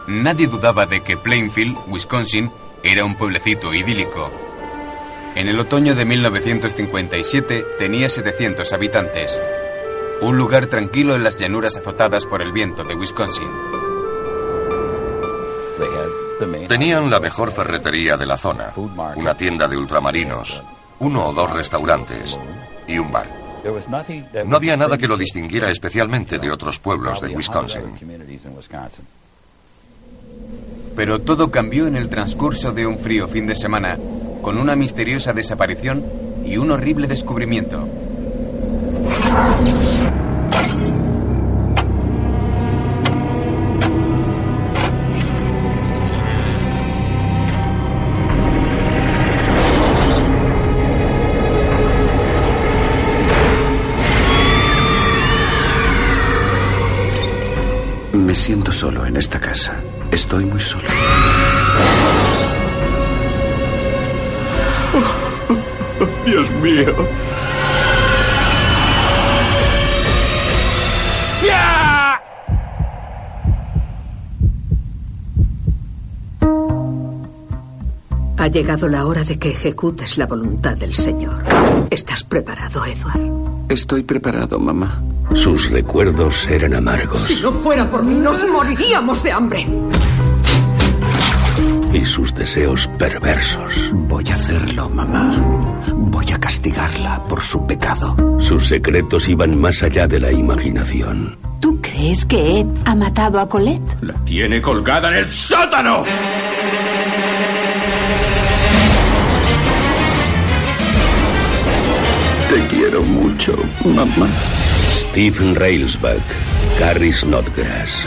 Nadie dudaba de que Plainfield, Wisconsin, era un pueblecito idílico. En el otoño de 1957 tenía 700 habitantes. Un lugar tranquilo en las llanuras azotadas por el viento de Wisconsin. Tenían la mejor ferretería de la zona, una tienda de ultramarinos, uno o dos restaurantes y un bar. No había nada que lo distinguiera especialmente de otros pueblos de Wisconsin. Pero todo cambió en el transcurso de un frío fin de semana, con una misteriosa desaparición y un horrible descubrimiento. Me siento solo en esta casa. Estoy muy solo. Dios mío. Ha llegado la hora de que ejecutes la voluntad del Señor. ¿Estás preparado, Edward? Estoy preparado, mamá. Sus recuerdos eran amargos Si no fuera por mí, nos moriríamos de hambre. y sus deseos perversos. Voy a hacerlo, mamá. Voy a castigarla por su pecado. Sus secretos iban más allá de la imaginación. ¿Tú crees que Ed ha matado a Colette? La tiene colgada en el sótano. Te quiero mucho, mamá. Stephen Railsback, Carrie Snodgrass.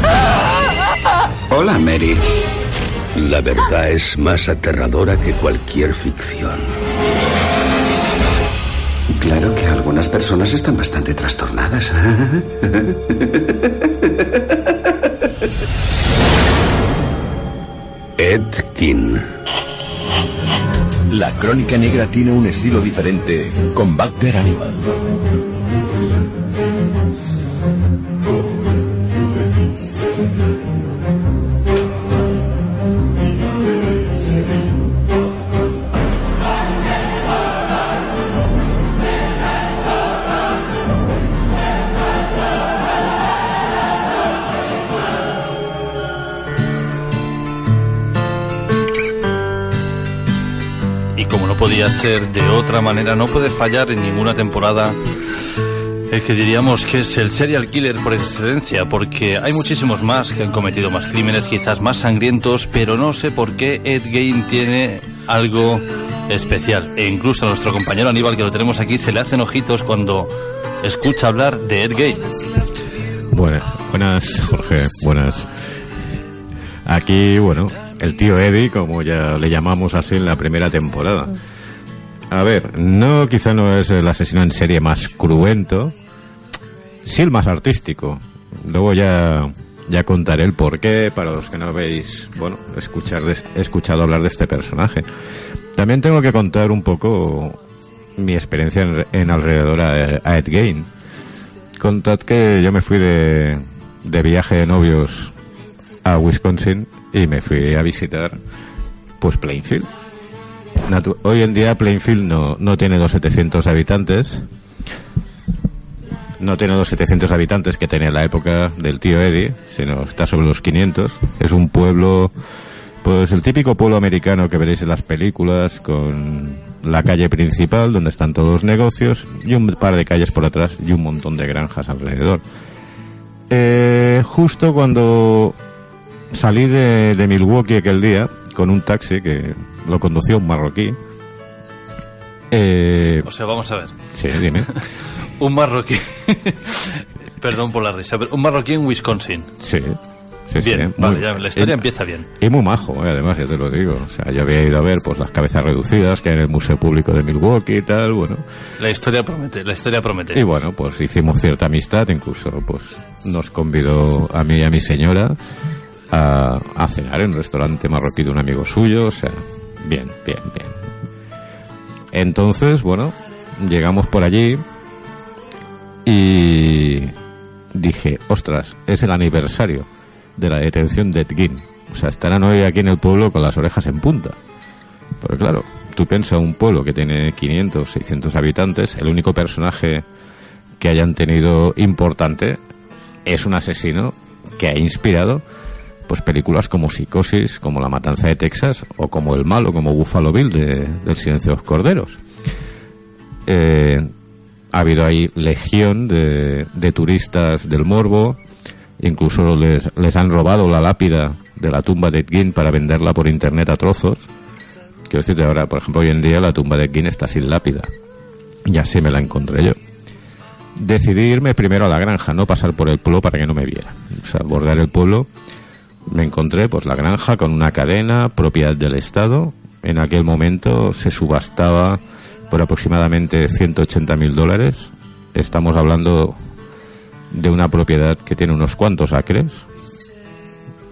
Hola, Mary. La verdad es más aterradora que cualquier ficción. Claro que algunas personas están bastante trastornadas. Ed King. La crónica negra tiene un estilo diferente con Bagder Animal. Podía ser de otra manera, no puede fallar en ninguna temporada. El que diríamos que es el serial killer por excelencia, porque hay muchísimos más que han cometido más crímenes, quizás más sangrientos, pero no sé por qué Ed Gein tiene algo especial. E incluso a nuestro compañero Aníbal, que lo tenemos aquí, se le hacen ojitos cuando escucha hablar de Ed Gein. Buenas, buenas, Jorge, buenas. Aquí, bueno, el tío Eddie, como ya le llamamos así en la primera temporada. A ver, no, quizá no es el asesino en serie más cruento, sí el más artístico. Luego ya, ya contaré el porqué para los que no habéis, bueno, escuchar de este- escuchado hablar de este personaje. También tengo que contar un poco mi experiencia en, alrededor a, a Ed Gein. Contad que yo me fui de, de viaje de novios a Wisconsin y me fui a visitar pues Plainfield. Hoy en día Plainfield no, no tiene los 700 habitantes. No tiene los 700 habitantes que tenía en la época del tío Eddie, sino está sobre los 500. Es un pueblo, pues el típico pueblo americano que veréis en las películas, con la calle principal donde están todos los negocios y un par de calles por atrás y un montón de granjas alrededor. Eh, justo cuando salí de, de Milwaukee aquel día con un taxi que lo conducía un marroquí. Eh, O sea, vamos a ver. sí, dime. Un marroquí. Perdón por la risa, pero un marroquí en Wisconsin. Sí. Sí, sí, Bien, muy- vale, ya, la historia empieza bien. Y muy majo, eh, además, ya te lo digo. O sea, yo había ido a ver pues las cabezas reducidas que hay en el Museo Público de Milwaukee y tal, bueno. La historia promete, la historia promete. Y bueno, pues hicimos cierta amistad, incluso pues nos convidó a mí y a mi señora a, cenar en un restaurante marroquí de un amigo suyo, o sea, bien, bien, bien. Entonces, bueno, llegamos por allí y dije, ostras, es el aniversario de la detención de Ed Gein. O sea, estarán hoy aquí en el pueblo con las orejas en punta. Pero claro, tú piensas un pueblo que tiene 500, 600 habitantes, el único personaje que hayan tenido importante es un asesino que ha inspirado pues películas como Psicosis, como La Matanza de Texas o como El Malo, como Buffalo Bill de, del Silencio de los Corderos. Eh, ha habido ahí legión de, de turistas del morbo, incluso les, les han robado la lápida de la tumba de Edgin para venderla por internet a trozos. Quiero decirte ahora, por ejemplo, hoy en día la tumba de Edgin está sin lápida. Y así me la encontré yo. Decidí irme primero a la granja, no pasar por el pueblo para que no me viera. O sea, abordar el pueblo. Me encontré pues la granja con una cadena, propiedad del Estado. En aquel momento se subastaba por aproximadamente 180 mil dólares. Estamos hablando de una propiedad que tiene unos cuantos acres.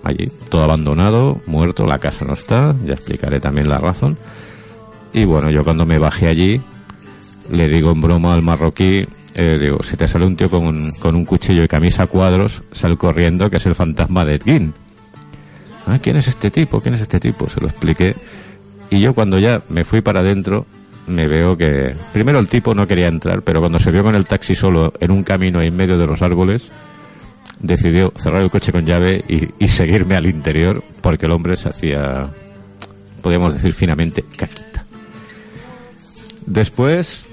Allí, todo abandonado, muerto, la casa no está, ya explicaré también la razón. Y bueno, yo cuando me bajé allí, le digo en broma al marroquí, eh, digo, si te sale un tío con un, con un cuchillo y camisa a cuadros, sal corriendo que es el fantasma de Edgin. Ah, ¿quién es este tipo? ¿Quién es este tipo? Se lo expliqué. Y yo cuando ya me fui para adentro, me veo que... Primero el tipo no quería entrar, pero cuando se vio con el taxi solo en un camino en medio de los árboles, decidió cerrar el coche con llave y, seguirme al interior, porque el hombre se hacía, podríamos decir finamente, caquita. Después,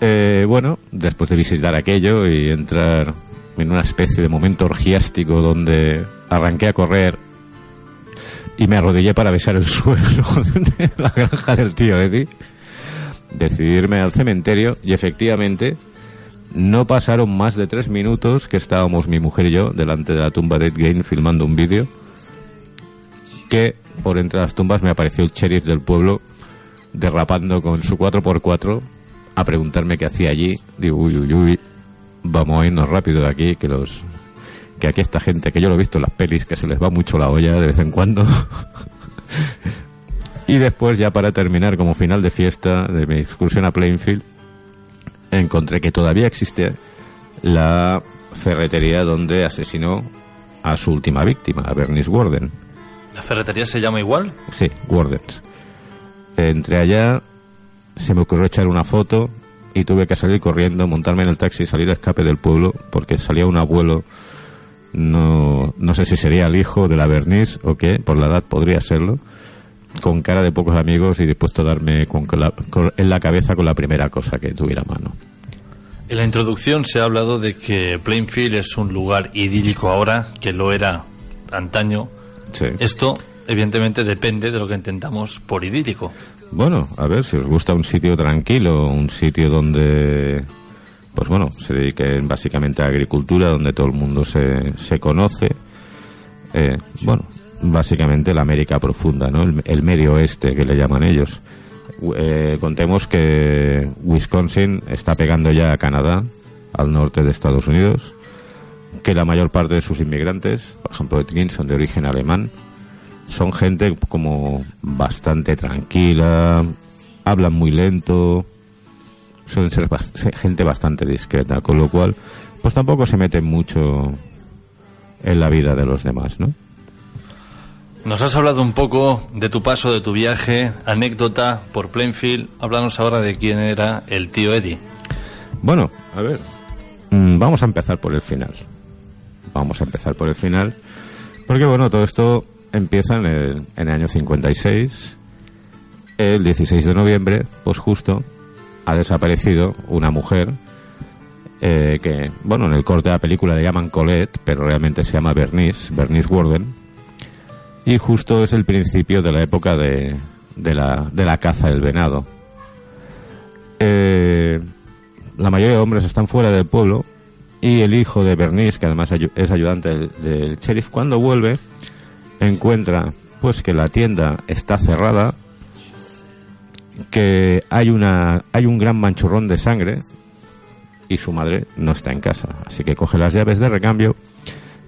eh, bueno, después de visitar aquello y entrar en una especie de momento orgiástico donde arranqué a correr y me arrodillé para besar el suelo de la granja del tío Eddie, decidí irme al cementerio y efectivamente no pasaron más de tres minutos que estábamos mi mujer y yo delante de la tumba de Ed Gein filmando un vídeo que por entre las tumbas me apareció el sheriff del pueblo derrapando con su 4x4 a preguntarme qué hacía allí. Digo, uy, uy, uy, vamos a irnos rápido de aquí, que los que aquí esta gente, que yo lo he visto en las pelis, que se les va mucho la olla de vez en cuando. y después, ya para terminar, como final de fiesta de mi excursión a Plainfield, encontré que todavía existe la ferretería donde asesinó a su última víctima, a Bernice Warden. ¿La ferretería se llama igual? Sí, Wardens. Entré allá, se me ocurrió echar una foto y tuve que salir corriendo, montarme en el taxi y salir a escape del pueblo porque salía un abuelo, no, no sé si sería el hijo de la Bernice o qué, por la edad podría serlo, con cara de pocos amigos y dispuesto a darme con, con la- con- en la cabeza con la primera cosa que tuviera a mano. En la introducción se ha hablado de que Plainfield es un lugar idílico ahora, que lo era antaño. Esto, evidentemente, depende de lo que entendamos por idílico. Bueno, a ver, si os gusta un sitio tranquilo, un sitio donde, pues bueno, se dediquen básicamente a agricultura, donde todo el mundo se, se conoce, eh, bueno, básicamente la América profunda, ¿no? El, medio oeste que le llaman ellos. Eh, contemos que Wisconsin está pegando ya a Canadá, al norte de Estados Unidos, que la mayor parte de sus inmigrantes, por ejemplo, de Trin, son de origen alemán, son gente como bastante tranquila, hablan muy lento, suelen ser gente bastante discreta, con lo cual, pues tampoco se meten mucho en la vida de los demás, ¿no? Nos has hablado un poco de tu paso, de tu viaje, anécdota por Plainfield. Háblanos ahora de quién era el tío Eddie. Bueno, a ver, mm, vamos a empezar por el final. Vamos a empezar por el final, porque bueno, todo esto empieza en el, en el año 56. El 16 de noviembre, pues justo, ha desaparecido una mujer eh, que, bueno, en el corte de la película le llaman Colette, pero realmente se llama Bernice, Bernice Warden. Y justo es el principio de la época de, de, la, de la caza del venado. Eh, la mayoría de hombres están fuera del pueblo y el hijo de Bernice, que además es ayudante del, del sheriff, cuando vuelve encuentra pues que la tienda está cerrada, que hay una hay un gran manchurrón de sangre y su madre no está en casa, así que coge las llaves de recambio,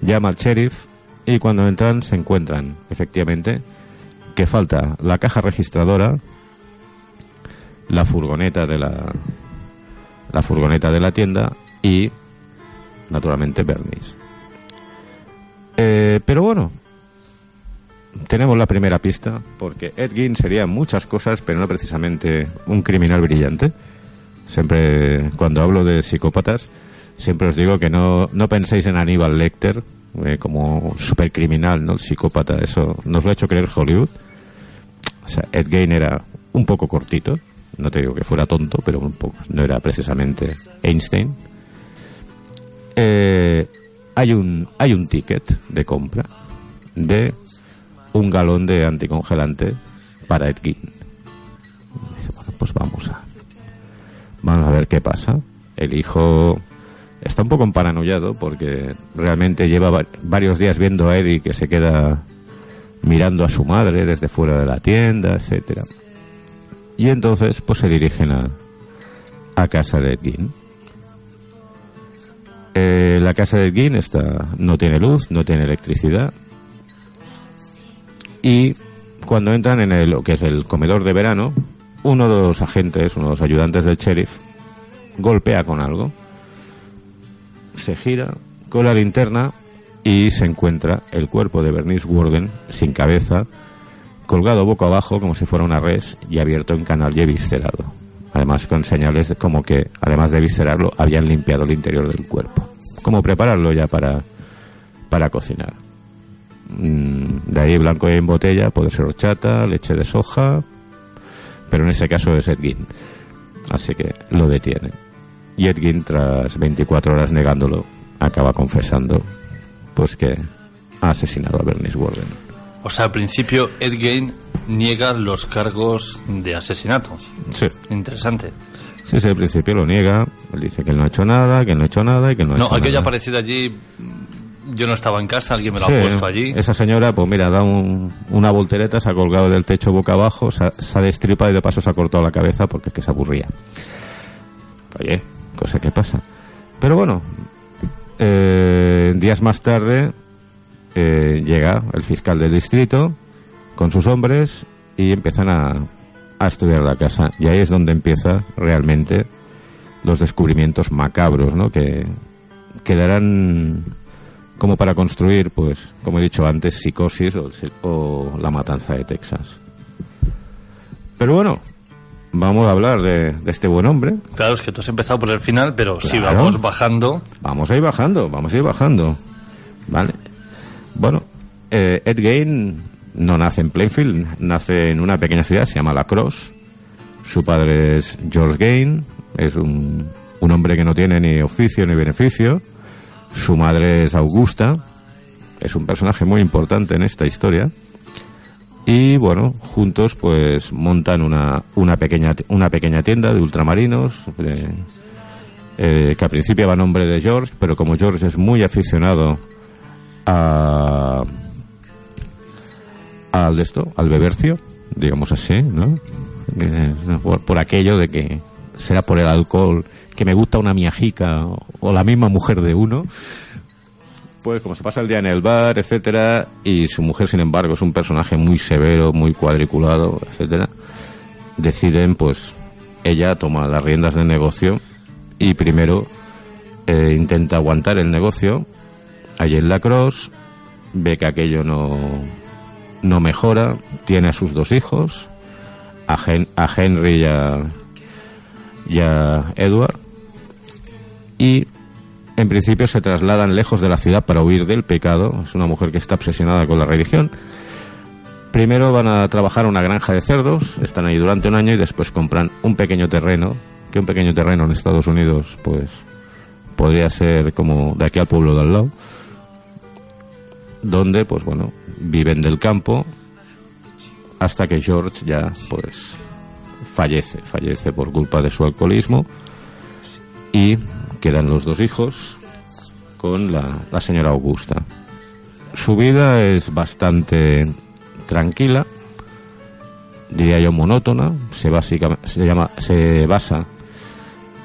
llama al sheriff y cuando entran se encuentran efectivamente que falta la caja registradora, la furgoneta de la la furgoneta de la tienda y naturalmente Bernice. Eh, pero bueno, tenemos la primera pista porque Ed Gein sería muchas cosas, pero no precisamente un criminal brillante. Siempre, cuando hablo de psicópatas, siempre os digo que no, no penséis en Aníbal Lecter eh, como supercriminal, ¿no? Psicópata, eso nos lo ha hecho creer Hollywood. O sea, Ed Gein era un poco cortito, no te digo que fuera tonto, pero un poco, no era precisamente Einstein. Eh, hay un hay un ticket de compra de un galón de anticongelante para Ed Gein. Dice, bueno, pues vamos a vamos a ver qué pasa. El hijo está un poco paranoiado porque realmente lleva va- varios días viendo a Eddie que se queda mirando a su madre desde fuera de la tienda, etcétera. Y entonces pues se dirigen a, a casa de Ed Gein. Eh, la casa de Ed Gein está, no tiene luz, no tiene electricidad. Y cuando entran en el, lo que es el comedor de verano, uno de los agentes, uno de los ayudantes del sheriff, golpea con algo. Se gira con la linterna y se encuentra el cuerpo de Bernice Warden sin cabeza, colgado boca abajo como si fuera una res y abierto en canal y viscerado. Además con señales de- como que, además de viscerarlo, habían limpiado el interior del cuerpo. Como prepararlo ya para, para cocinar. Mm, De ahí blanco en botella, puede ser horchata, leche de soja, pero en ese caso es Edgin. Así que lo detiene. Y Edgin, tras 24 horas negándolo, acaba confesando pues que ha asesinado a Bernice Warden. O sea, al principio Ed Gein niega los cargos de asesinato. Sí. Interesante. Sí, sí, al principio lo niega, él dice que él no ha hecho nada, que él no ha hecho nada y que no ha No, hecho aquello ha nada. aparecido allí. Yo no estaba en casa, alguien me lo Sí, ha puesto allí. Esa señora, pues mira, da un- una voltereta, se ha colgado del techo boca abajo, se ha, se ha destripado y de paso se ha cortado la cabeza porque es que se aburría. Oye, cosa que pasa. Pero bueno, eh, días más tarde eh, llega el fiscal del distrito con sus hombres y empiezan a, a estudiar la casa. Y ahí es donde empieza realmente los descubrimientos macabros, ¿no? Que quedarán como para construir, pues, como he dicho antes, psicosis o, o la matanza de Texas. Pero bueno, vamos a hablar de, de este buen hombre. Claro, es que tú has empezado por el final, pero si vamos bajando. Vamos a ir bajando, vamos a ir bajando. ¿Vale? Bueno, eh, Ed Gein no nace en Plainfield, nace en una pequeña ciudad, se llama La Crosse. Su padre es George Gain, es un, un hombre que no tiene ni oficio ni beneficio. Su madre es Augusta, es un personaje muy importante en esta historia. Y bueno, juntos pues montan una, una, pequeña, una pequeña tienda de ultramarinos, eh, que al principio va a nombre de George, pero como George es muy aficionado a, al esto, al bebercio, digamos así, ¿no? Eh, por, por aquello de que será por el alcohol, que me gusta una miajica o, la misma mujer de uno, pues como se pasa el día en el bar, etcétera, y su mujer, sin embargo, es un personaje muy severo, muy cuadriculado, etcétera, deciden, pues, ella toma las riendas del negocio y primero eh, intenta aguantar el negocio. Allí en la cross, ve que aquello no, no mejora, tiene a sus dos hijos, a, Hen- a Henry y a, y a Edward, y en principio se trasladan lejos de la ciudad para huir del pecado. Es una mujer que está obsesionada con la religión. Primero van a trabajar una granja de cerdos, están ahí durante un año y después compran un pequeño terreno, que un pequeño terreno en Estados Unidos pues podría ser como de aquí al pueblo de al lado, donde pues bueno, viven del campo hasta que George ya pues fallece, fallece por culpa de su alcoholismo y quedan los dos hijos con la, señora Augusta. Su vida es bastante tranquila, diría yo monótona, se, básica- se, llama, se basa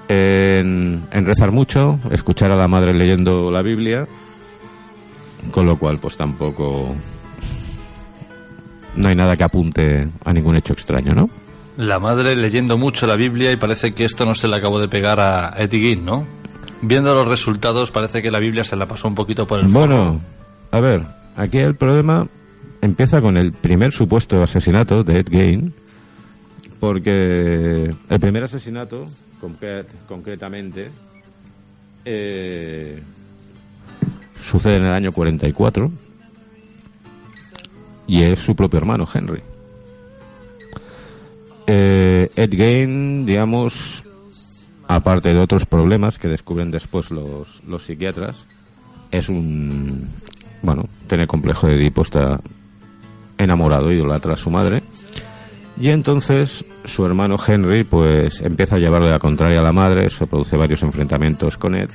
en, rezar mucho, escuchar a la madre leyendo la Biblia, con lo cual pues tampoco no hay nada que apunte a ningún hecho extraño, ¿no? La madre leyendo mucho la Biblia y parece que esto no se le acabó de pegar a Gein, ¿no? Viendo los resultados parece que la Biblia se la pasó un poquito por el Bueno, a ver, aquí el problema empieza con el primer supuesto asesinato de Ed Gein, porque el primer asesinato, concre- concretamente, eh, sucede en el año 44 y es su propio hermano, Henry. Eh, Ed Gein, digamos, aparte de otros problemas que descubren después los, los psiquiatras, es un. Bueno, tiene complejo de Edipo, está enamorado, idolatra a su madre. Y entonces su hermano Henry, pues empieza a llevarle la contraria a la madre, se produce varios enfrentamientos con Ed.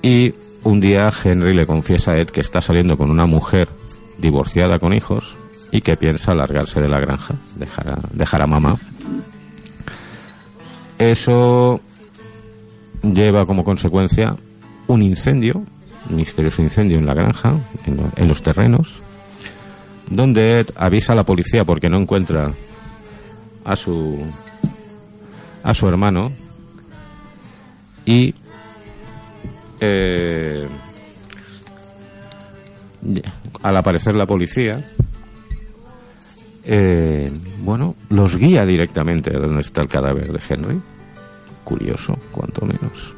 Y un día Henry le confiesa a Ed que está saliendo con una mujer divorciada con hijos y que piensa largarse de la granja, dejar dejar a mamá. Eso lleva como consecuencia un incendio, un misterioso incendio en la granja, en, lo- en los terrenos, donde Ed avisa a la policía porque no encuentra a su a su hermano y eh, al aparecer la policía eh, bueno los guía directamente a donde está el cadáver de Henry curioso cuanto menos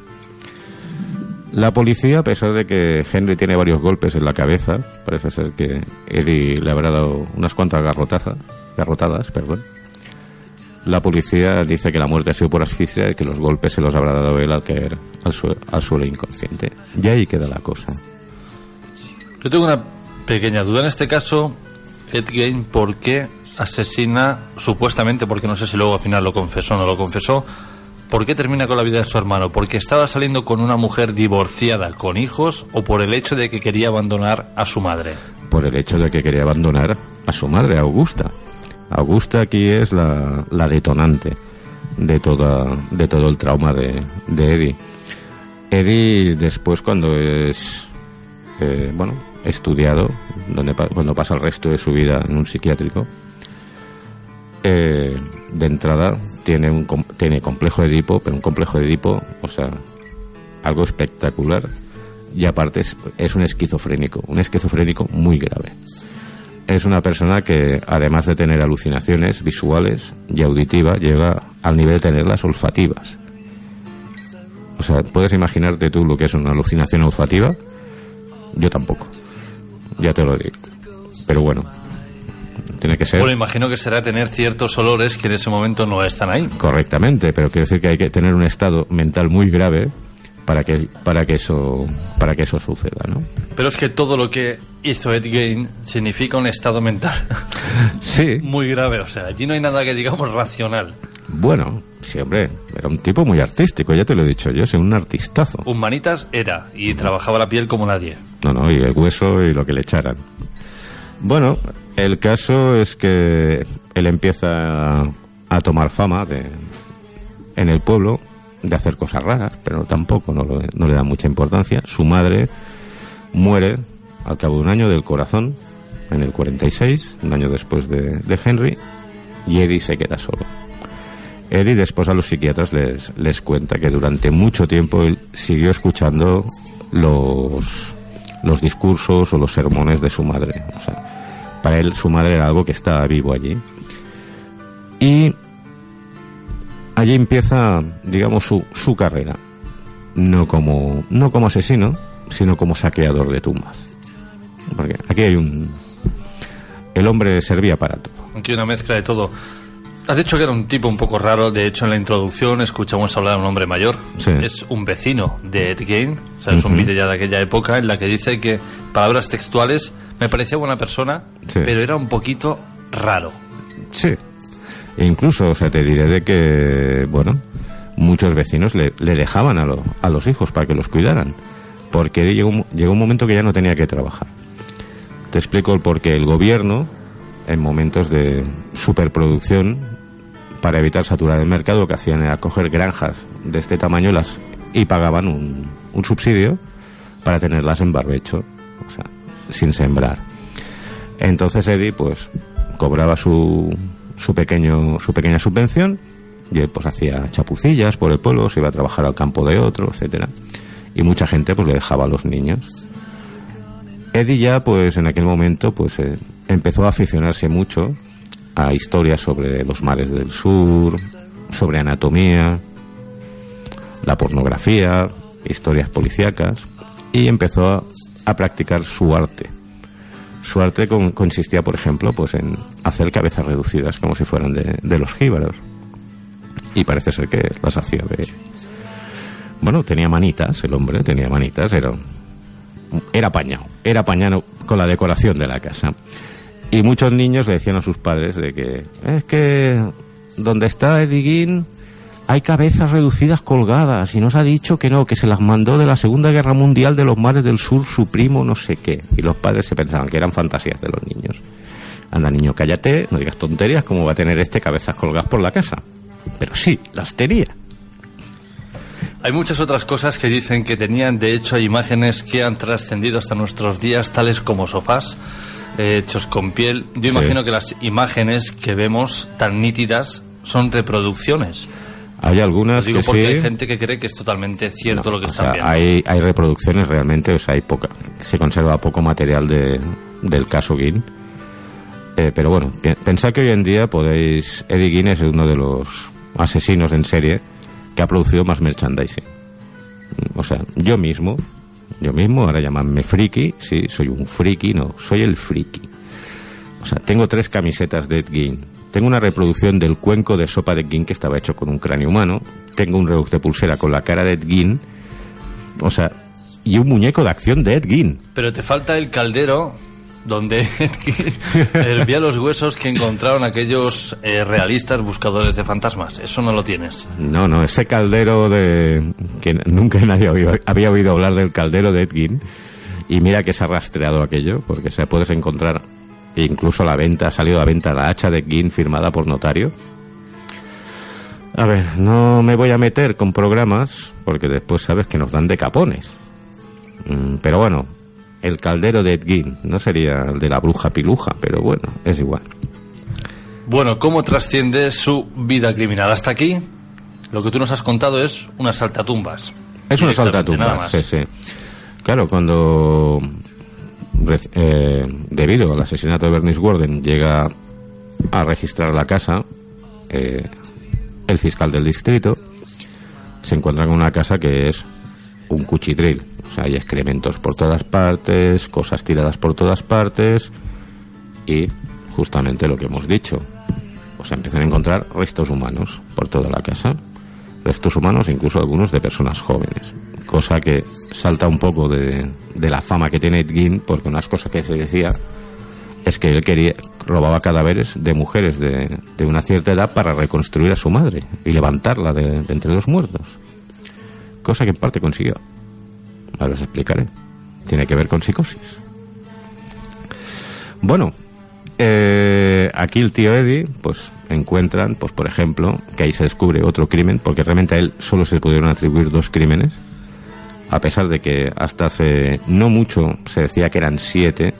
la policía, a pesar de que Henry tiene varios golpes en la cabeza, parece ser que Eddie le habrá dado unas cuantas garrotazas, garrotadas, perdón. La policía dice que la muerte ha sido por asfixia y que los golpes se los habrá dado él al caer al, sue- al suelo inconsciente. Y ahí queda la cosa. Yo tengo una pequeña duda en este caso, Ed Gein, ¿por qué asesina, supuestamente, porque no sé si luego al final lo confesó o no lo confesó, ¿por qué termina con la vida de su hermano? ¿Porque estaba saliendo con una mujer divorciada con hijos o por el hecho de que quería abandonar a su madre? Por el hecho de que quería abandonar a su madre, Augusta. Augusta aquí es la, la detonante de, toda, de todo el trauma de, de Eddie. Eddie después cuando es eh, bueno estudiado donde cuando pasa el resto de su vida en un psiquiátrico eh, de entrada tiene un tiene complejo de Edipo pero un complejo de Edipo o sea algo espectacular y aparte es, es un esquizofrénico un esquizofrénico muy grave es una persona que además de tener alucinaciones visuales y auditivas llega al nivel de tenerlas olfativas o sea, ¿puedes imaginarte tú lo que es una alucinación olfativa? Yo tampoco. Ya te lo digo. pero bueno, tiene que ser Bueno, imagino que será tener ciertos olores que en ese momento no están ahí. correctamente, pero quiero decir que hay que tener un estado mental muy grave para que para que eso para que eso suceda, ¿no? Pero es que todo lo que hizo Ed Gein significa un estado mental Sí, muy grave. O sea, allí no hay nada que digamos racional. bueno, sí, hombre, era un tipo muy artístico, ya te lo he dicho yo, soy un artistazo. Un manitas era y trabajaba la piel como nadie. No, no, y el hueso y lo que le echaran. Bueno, el caso es que él empieza a tomar fama de, en el pueblo de hacer cosas raras, pero tampoco no, le da mucha importancia. Su madre muere al cabo de un año del corazón, en el 46, un año después de, de Henry, y Eddie se queda solo. Eddie después a los psiquiatras les, les cuenta que durante mucho tiempo él siguió escuchando los, los discursos o los sermones de su madre. O sea, para él su madre era algo que estaba vivo allí. Y allí empieza, digamos, su, su carrera. No como, no como asesino, sino como saqueador de tumbas. Porque aquí hay un... El hombre servía para todo. Aquí una mezcla de todo. Has dicho que era un tipo un poco raro. De hecho, en la introducción escuchamos hablar de un hombre mayor. Sí. Es un vecino de Ed Gein. O sea, es un vídeo ya de aquella época en la que dice que, palabras textuales, me parecía buena persona, Sí. pero era un poquito raro. Sí. E incluso, o sea, te diré de que, bueno, muchos vecinos le, le dejaban a, lo- a los hijos para que los cuidaran. Porque llegó, llegó un momento que ya no tenía que trabajar. Te explico el porqué. El gobierno, en momentos de superproducción, para evitar saturar el mercado, lo que hacían era coger granjas de este tamaño las, y pagaban un, un subsidio para tenerlas en barbecho, o sea, sin sembrar. Entonces Eddie, pues, cobraba su, su, pequeño, su pequeña subvención y él, pues, hacía chapucillas por el pueblo, se iba a trabajar al campo de otro, etcétera Y mucha gente, pues, le dejaba a los niños. Eddie ya, pues, en aquel momento, pues, eh, empezó a aficionarse mucho a historias sobre los mares del sur, sobre anatomía, la pornografía, historias policíacas, y empezó a, a practicar su arte. Su arte con- consistía, por ejemplo, pues en hacer cabezas reducidas como si fueran de, los jíbaros. Y parece ser que las hacía de... Bueno, tenía manitas, el hombre tenía manitas, era, era apañado, era apañado con la decoración de la casa. Y muchos niños le decían a sus padres de que es que donde está Eddie Gein hay cabezas reducidas colgadas y nos ha dicho que no, que se las mandó de la Segunda Guerra Mundial de los mares del sur su primo no sé qué. Y los padres se pensaban que eran fantasías de los niños. Anda niño, cállate, no digas tonterías, ¿cómo va a tener este cabezas colgadas por la casa? Pero sí, las tenía. Hay muchas otras cosas que dicen que tenían, de hecho, hay imágenes que han trascendido hasta nuestros días, tales como sofás eh, hechos con piel. Yo Sí. imagino que las imágenes que vemos tan nítidas son reproducciones. Hay algunas digo que porque sí. hay gente que cree que es totalmente cierto lo que sea, viendo. hay, hay reproducciones realmente, o sea, hay poca, se conserva poco material de, del caso Guin. Eh, pero bueno, pensad que hoy en día podéis. Eddie Guin es uno de los asesinos en serie que ha producido más merchandising. O sea, yo mismo, yo mismo, ahora llamadme friki, sí, soy un friki, no, soy el friki. O sea, tengo tres camisetas de Ed Gein. Tengo una reproducción del cuenco de sopa de Ed Gein que estaba hecho con un cráneo humano. Tengo un reloj de pulsera con la cara de Ed Gein. O sea, y un muñeco de acción de Ed Gein. Pero te falta el caldero donde hervía los huesos que encontraron aquellos eh, realistas buscadores de fantasmas. Eso no lo tienes. No, no, ese caldero de... que nunca nadie había, había oído hablar del caldero de Ed Gein. Y mira que se ha rastreado aquello, porque se puedes encontrar incluso a la venta, ha salido a la venta la hacha de Ed Gein firmada por notario. A ver, no me voy a meter con programas, porque después sabes que nos dan de capones. Mm, Pero bueno, el caldero de Ed Gein no sería el de la bruja piluja, pero bueno, es igual. Bueno, ¿cómo trasciende su vida criminal? Hasta aquí, lo que tú nos has contado es una saltatumbas. Es una Directamente, nada saltatumbas, sí, sí. Claro, cuando eh, debido al asesinato de Bernice Warden llega a registrar la casa, eh, el fiscal del distrito se encuentra con una casa que es un cuchitril. O sea, hay excrementos por todas partes, cosas tiradas por todas partes y justamente lo que hemos dicho. O sea, empiezan a encontrar restos humanos por toda la casa. Restos humanos, incluso algunos de personas jóvenes. Cosa que salta un poco de, de la fama que tiene Ed porque unas cosas que se decía es que él quería robaba cadáveres de mujeres de, de una cierta edad para reconstruir a su madre y levantarla de, de entre los muertos. Cosa que en parte consiguió. Ahora os explicaré. Tiene que ver con psicosis. Bueno, eh, aquí el tío Eddie, pues encuentran, pues por ejemplo, que ahí se descubre otro crimen, porque realmente a él solo se pudieron atribuir dos crímenes, a pesar de que hasta hace no mucho se decía que eran siete,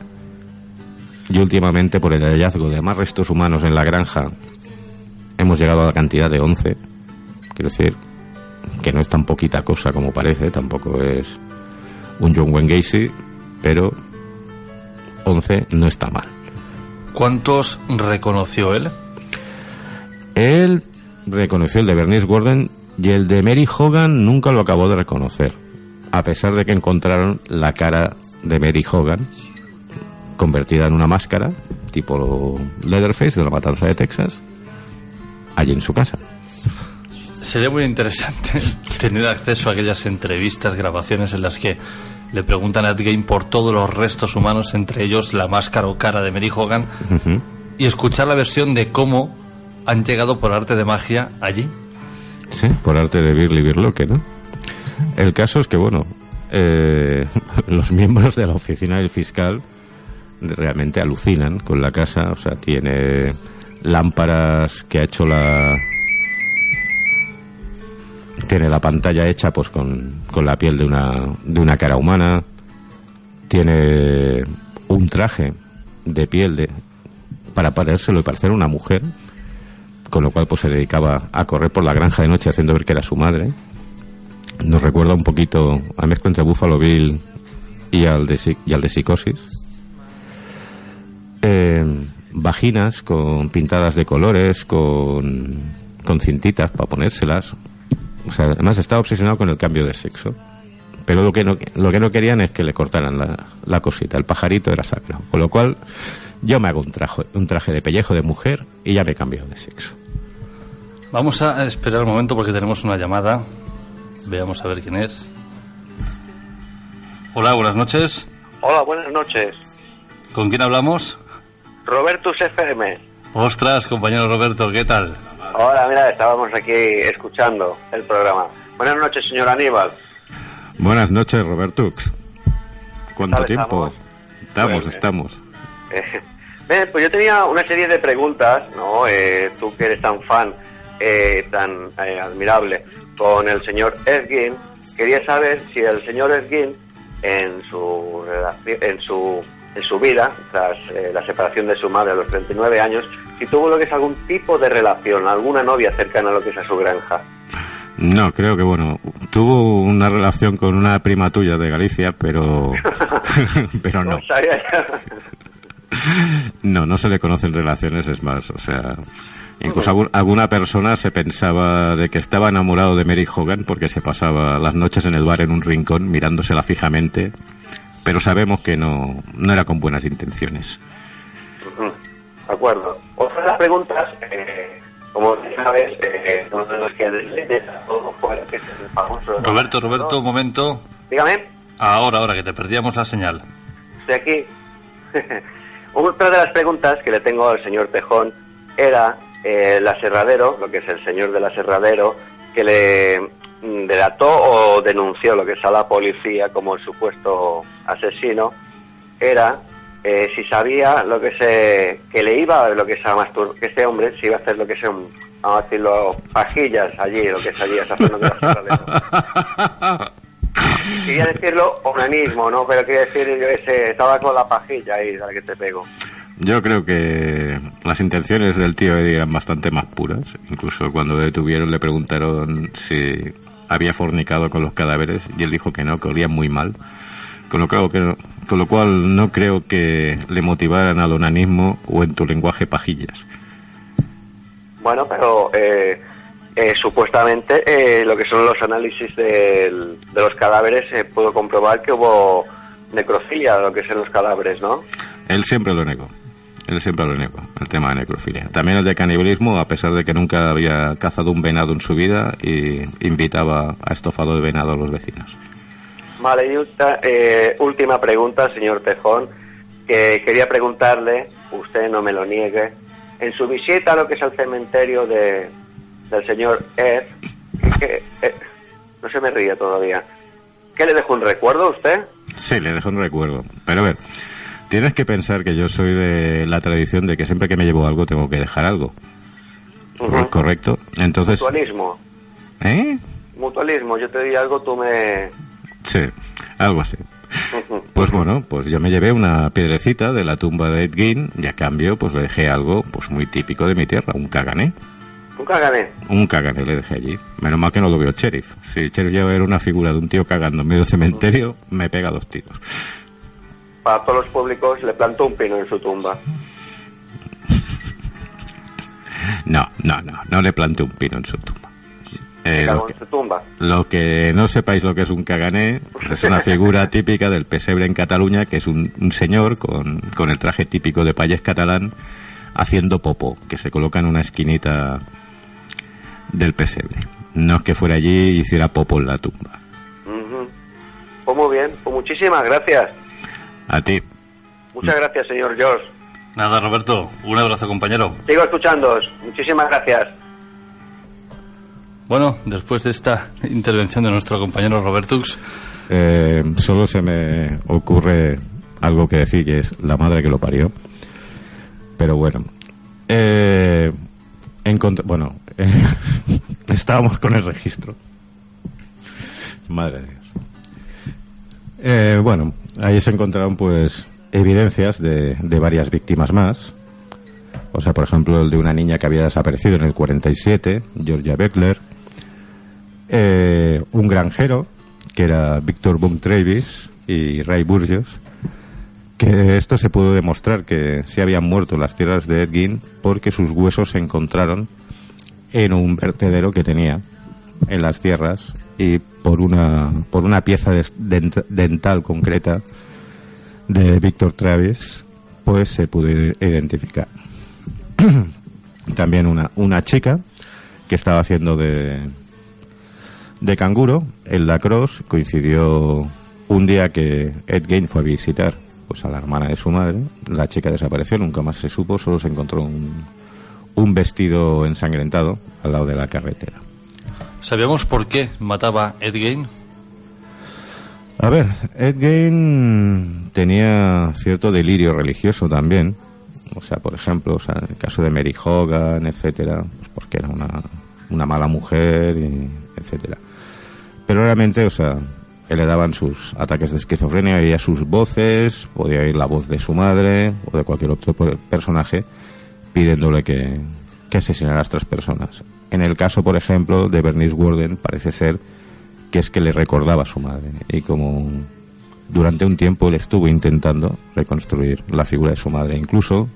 y últimamente por el hallazgo de más restos humanos en la granja hemos llegado a la cantidad de once. Quiero decir que no es tan poquita cosa como parece, tampoco es un John Wayne Gacy, pero 11 no está mal. ¿Cuántos reconoció él? Él reconoció el de Bernice Gordon y el de Mary Hogan nunca lo acabó de reconocer, a pesar de que encontraron la cara de Mary Hogan convertida en una máscara, tipo Leatherface de la matanza de Texas, allí en su casa. Sería muy interesante tener acceso a aquellas entrevistas, grabaciones en las que le preguntan a Ed Gein por todos los restos humanos, entre ellos la máscara o cara de Mary Hogan, y escuchar la versión de cómo han llegado por arte de magia allí. Sí, por arte de Birli Birloque, ¿no? El caso es que, bueno, eh, los miembros de la oficina del fiscal realmente alucinan con la casa. O sea, tiene lámparas que ha hecho la. Tiene la pantalla hecha pues con, con la piel de una, de una cara humana. Tiene un traje de piel de, para parérselo y parecer una mujer con lo cual pues se dedicaba a correr por la granja de noche haciendo ver que era su madre. Nos recuerda un poquito a mezcla entre Buffalo Bill y al de, y al de Psicosis. Eh, vaginas con pintadas de colores, con, con cintitas para ponérselas. O sea, además estaba obsesionado con el cambio de sexo. Pero lo que no, lo que no querían es que le cortaran la, la cosita. El pajarito era sacro. Con lo cual, yo me hago un traje, un traje de pellejo de mujer y ya me he cambiado de sexo. Vamos a esperar un momento porque tenemos una llamada. Veamos a ver quién es. Hola, buenas noches. Hola, buenas noches. ¿Con quién hablamos? Robertus FM. Ostras, compañero Roberto, ¿qué tal? Hola, mira, estábamos aquí escuchando el programa. Buenas noches, señor Aníbal. Buenas noches, Robertux. ¿Cuánto tiempo? Estamos, Pues, estamos. Eh, pues yo tenía una serie de preguntas, ¿no? Eh, tú que eres tan fan, eh, tan eh, admirable, con el señor Ergin, quería saber si el señor Ergin, en su, en su, en su vida, tras eh, la separación de su madre a los 39 años, si tuvo lo que es algún tipo de relación, alguna novia cercana a lo que es a su granja. No, creo que bueno, tuvo una relación con una prima tuya de Galicia, pero pero no. No, no se le conocen relaciones, es más, o sea, incluso algún- alguna persona se pensaba de que estaba enamorado de Mary Hogan porque se pasaba las noches en el bar en un rincón mirándosela fijamente, pero sabemos que no, no era con buenas intenciones. De acuerdo. Otra de las preguntas, eh, como sabes, eh, uno de los que que es el famoso... Roberto, Roberto, un momento. Dígame, Ahora, ahora, que te perdíamos la señal. estoy aquí. Otra de las preguntas que le tengo al señor Tejón era eh, el aserradero, lo que es el señor del aserradero, que le delató o denunció lo que es a la policía como el supuesto asesino, era eh, si sabía lo que se que le iba lo que es a mastur que este hombre se iba a hacer lo que un vamos a decirlo pajillas allí lo que es allí esa zona quería decirlo onanismo no pero quería decir yo que sé, estaba con la pajilla ahí la que te pego Yo creo que las intenciones del tío Eddie eran bastante más puras. Incluso cuando detuvieron le preguntaron si había fornicado con los cadáveres y él dijo que no, que olían muy mal. Con lo, creo que, con lo cual no creo que le motivaran al onanismo o en tu lenguaje pajillas. Bueno, pero eh, eh, supuestamente eh, lo que son los análisis del- de los cadáveres se pudo comprobar que hubo necrofilia, lo que es en los cadáveres, ¿no? Él siempre lo negó. Él siempre lo negó, el tema de necrofilia. También el de canibalismo, a pesar de que nunca había cazado un venado en su vida y invitaba a estofado de venado a los vecinos. Vale, y ulta- eh, última pregunta, señor Tejón, que quería preguntarle, usted no me lo niegue, en su visita a lo que es el cementerio de, del señor Ed, que, eh, no se me ríe todavía, ¿qué le dejó un recuerdo a usted? Sí, le dejo un recuerdo. Pero a ver, tienes que pensar que yo soy de la tradición de que siempre que me llevo algo tengo que dejar algo. ¿Correcto? Entonces... Mutualismo, ¿Eh? mutualismo, yo te di algo, tú me... Sí, algo así. Pues bueno, pues yo me llevé una piedrecita de la tumba de Ed Gein y a cambio pues le dejé algo pues muy típico de mi tierra, un cagané. Nunca gané. Un cagané le dejé allí. Menos mal que no lo vio Sheriff. Si Sheriff llega a ver una figura de un tío cagando en medio del cementerio, me pega dos tiros. Para todos los públicos le plantó un pino en su tumba. No, no, no, no le planté un pino en su tumba. Eh, lo, que, en su tumba. lo que no sepáis lo que es un cagané, es una figura típica del pesebre en Cataluña, que es un, un señor con, con el traje típico de payés catalán haciendo popo, que se coloca en una esquinita del pesebre. No es que fuera allí y hiciera popo en la tumba. Ujú. Pues muy bien, pues muchísimas gracias. A ti. Muchas gracias, señor George. Nada, Roberto. Un abrazo, compañero. Sigo escuchándoos. Muchísimas gracias. Bueno, después de esta intervención de nuestro compañero Robertux, Eh, solo se me ocurre algo que decir, que es la madre que lo parió. Pero bueno. Eh, bueno, eh, estábamos con el registro. Madre de Dios. Eh, bueno, ahí se encontraron pues evidencias de, de varias víctimas más. O sea, por ejemplo, el de una niña que había desaparecido en el 47, Georgia Beckler. Eh, un granjero, que era Víctor Boom Travis y Ray Burgos, que esto se pudo demostrar que se habían muerto las tierras de Edgin porque sus huesos se encontraron en un vertedero que tenía en las tierras y por una por una pieza dent- dental concreta de Víctor Travis pues se pudo identificar. También una una chica que estaba haciendo de de canguro en la cross coincidió un día que Ed Gein fue a visitar pues a la hermana de su madre. La chica desapareció nunca más se supo solo se encontró un, un vestido ensangrentado al lado de la carretera ¿sabíamos por qué mataba Ed Gein? A ver, Ed Gein tenía cierto delirio religioso también. O sea, por ejemplo, o sea, en el caso de Mary Hogan, etcétera, pues porque era una, una mala mujer, y etcétera. Pero realmente, o sea, le daban sus ataques de esquizofrenia, oía sus voces, podía oír la voz de su madre o de cualquier otro per- personaje pidiéndole que, que asesinara a estas personas. En el caso, por ejemplo, de Bernice Warden, parece ser que es que le recordaba a su madre y como durante un tiempo él estuvo intentando reconstruir la figura de su madre. Incluso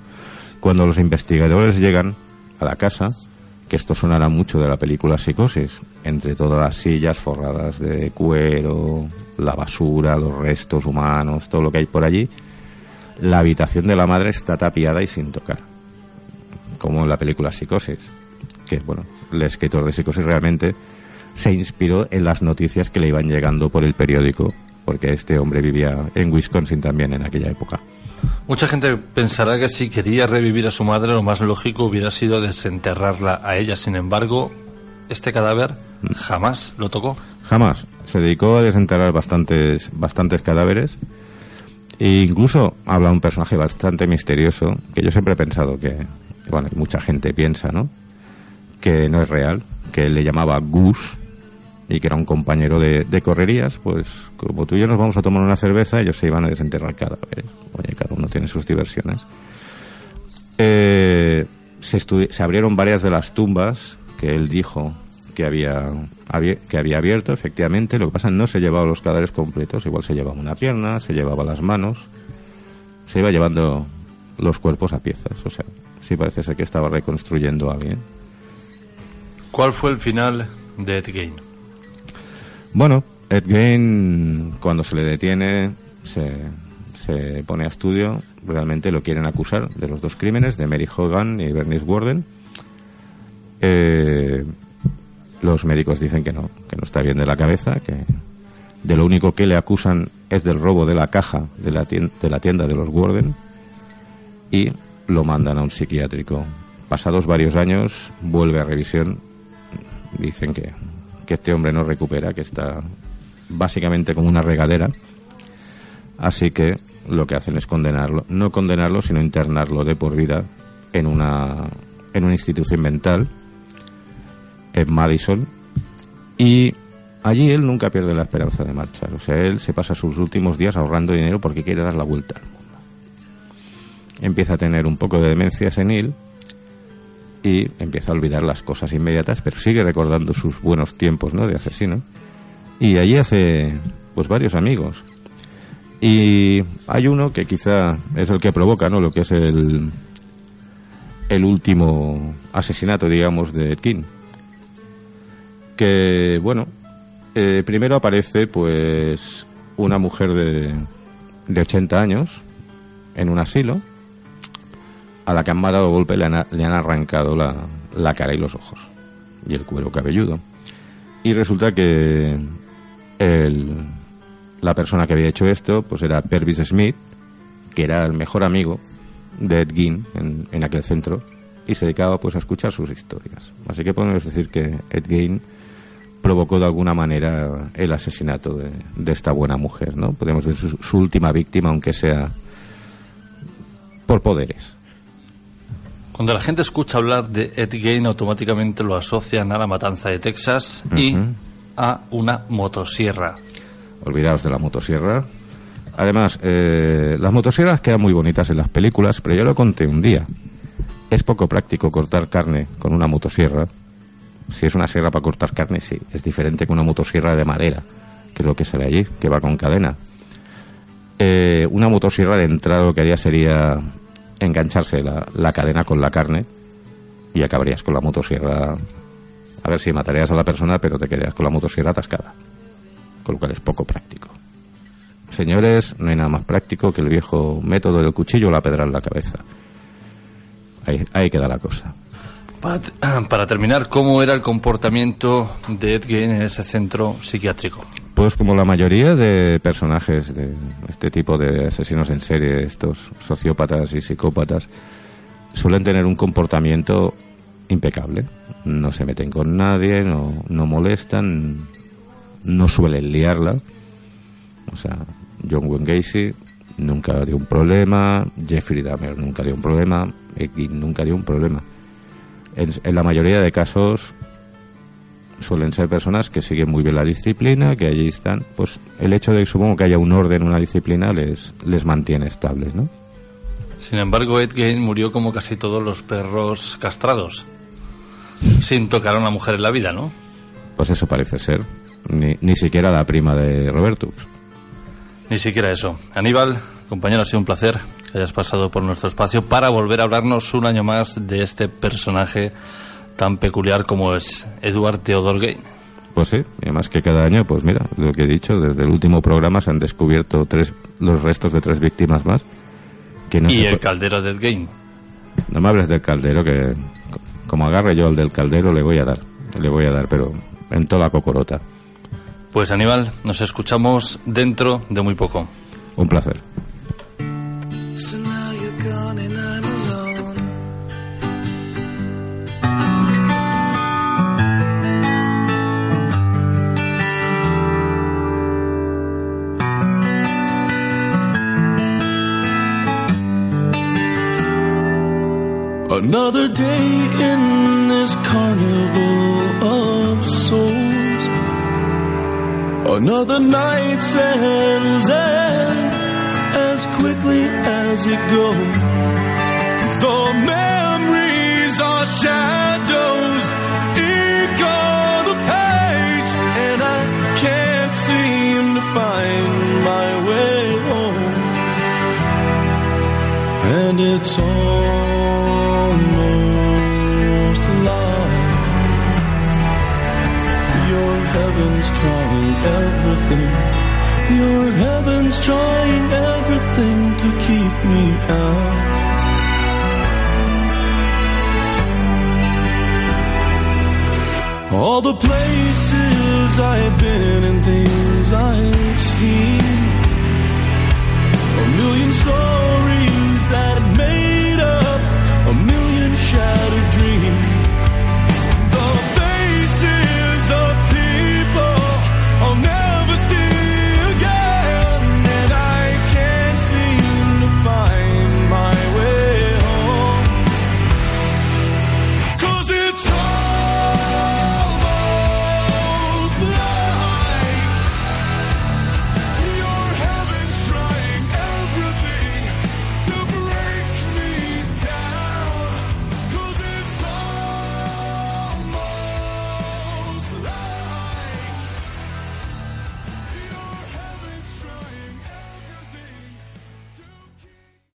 cuando los investigadores llegan a la casa, que esto sonará mucho de la película Psicosis, entre todas las sillas forradas de cuero, la basura, los restos humanos, todo lo que hay por allí, la habitación de la madre está tapiada y sin tocar, como en la película Psicosis, que bueno, el escritor de Psicosis realmente se inspiró en las noticias que le iban llegando por el periódico, porque este hombre vivía en Wisconsin también en aquella época. Mucha gente pensará que si quería revivir a su madre, lo más lógico hubiera sido desenterrarla a ella. Sin embargo, este cadáver jamás lo tocó. Jamás. Se dedicó a desenterrar bastantes, bastantes cadáveres. E incluso habla un personaje bastante misterioso, que yo siempre he pensado que, bueno, mucha gente piensa, ¿no? Que no es real, que él le llamaba Gus y que era un compañero de, correrías, pues como tú y yo nos vamos a tomar una cerveza, ellos se iban a desenterrar cadáveres. Oye, cada uno tiene sus diversiones. Eh, se, abrieron varias de las tumbas que él dijo que había, que había abierto, efectivamente. Lo que pasa es no se llevaba los cadáveres completos, igual se llevaba una pierna, se llevaba las manos, se iba llevando los cuerpos a piezas. O sea, sí parece ser que estaba reconstruyendo a alguien. ¿Cuál fue el final de Ed Gein? Bueno, Ed Gein, cuando se le detiene, se, se pone a estudio, realmente lo quieren acusar de los dos crímenes, de Mary Hogan y Bernice Warden. Eh, los médicos dicen que no, que no está bien de la cabeza, que de lo único que le acusan es del robo de la caja de la tienda de, la tienda de los Warden y lo mandan a un psiquiátrico. Pasados varios años, vuelve a revisión. Dicen que, que este hombre no recupera, que está básicamente como una regadera. Así que lo que hacen es condenarlo, no condenarlo, sino internarlo de por vida en una, en una institución mental en Madison y allí él nunca pierde la esperanza de marchar. O sea, él se pasa sus últimos días ahorrando dinero porque quiere dar la vuelta. Empieza a tener un poco de demencia senil y empieza a olvidar las cosas inmediatas, pero sigue recordando sus buenos tiempos ¿no? de asesino. Y allí hace pues varios amigos. Y hay uno que quizá es el que provoca ¿no? lo que es el, el último asesinato, digamos, de King. Que, bueno, eh, primero aparece pues una mujer de, de 80 años en un asilo a la que han matado golpe le han, le han arrancado la, la cara y los ojos y el cuero cabelludo. Y resulta que el, la persona que había hecho esto pues era Pervis Smith, que era el mejor amigo de Ed Gein en, aquel centro y se dedicaba pues a escuchar sus historias. Así que podemos decir que Ed Gein provocó de alguna manera el asesinato de, esta buena mujer, ¿no? Podemos decir su última víctima, aunque sea por poderes. Cuando la gente escucha hablar de Ed Gein, automáticamente lo asocian a la matanza de Texas y a una motosierra. Olvidaos de la motosierra. Además, eh, las motosierras quedan muy bonitas en las películas, pero yo lo conté un día. Es poco práctico cortar carne con una motosierra. Si es una sierra para cortar carne, sí. Es diferente que una motosierra de madera, que es lo que sale allí, que va con cadena. Eh, una motosierra de entrada lo que haría sería engancharse la, la cadena con la carne y acabarías con la motosierra. A ver si matarías a la persona, pero te quedarías con la motosierra atascada. Con lo cual es poco práctico. Señores, no hay nada más práctico que el viejo método del cuchillo o la pedra en la cabeza. Ahí, ahí queda la cosa. Para, te- para terminar, ¿cómo era el comportamiento de Ed en ese centro psiquiátrico? Pues como la mayoría de personajes de este tipo de asesinos en serie, estos sociópatas y psicópatas, suelen tener un comportamiento impecable. No se meten con nadie, no, no molestan, no suelen liarla. O sea, John Wayne Gacy nunca dio un problema, Jeffrey Dahmer nunca dio un problema, Gein nunca dio un problema. En, en la mayoría de casos suelen ser personas que siguen muy bien la disciplina, que allí están, pues el hecho de supongo que haya un orden, una disciplina les les mantiene estables, ¿no? Sin embargo, Ed Gein murió como casi todos los perros castrados, sin tocar a una mujer en la vida, ¿no? Pues eso parece ser. Ni, ni siquiera la prima de Robertus. Ni siquiera eso. Aníbal, compañero, ha sido un placer que hayas pasado por nuestro espacio para volver a hablarnos un año más de este personaje tan peculiar como es Edward Theodore Gein. Pues sí, y además que cada año, pues mira, lo que he dicho, desde el último programa se han descubierto tres los restos de tres víctimas más. Que no y el caldero de Ed Gein. No me hables del caldero, que co- como agarre yo el del caldero le voy a dar, le voy a dar, pero en toda la cocorota. Pues Aníbal, nos escuchamos dentro de muy poco. Un placer. Another day in this carnival of souls. Another night settles in as quickly as it goes. The memories are shadows, on the page, and I can't seem to find my way home. And it's almost heaven's trying everything. Your heaven's trying everything to keep me out. All the places I've been and things I've seen. A million stories that made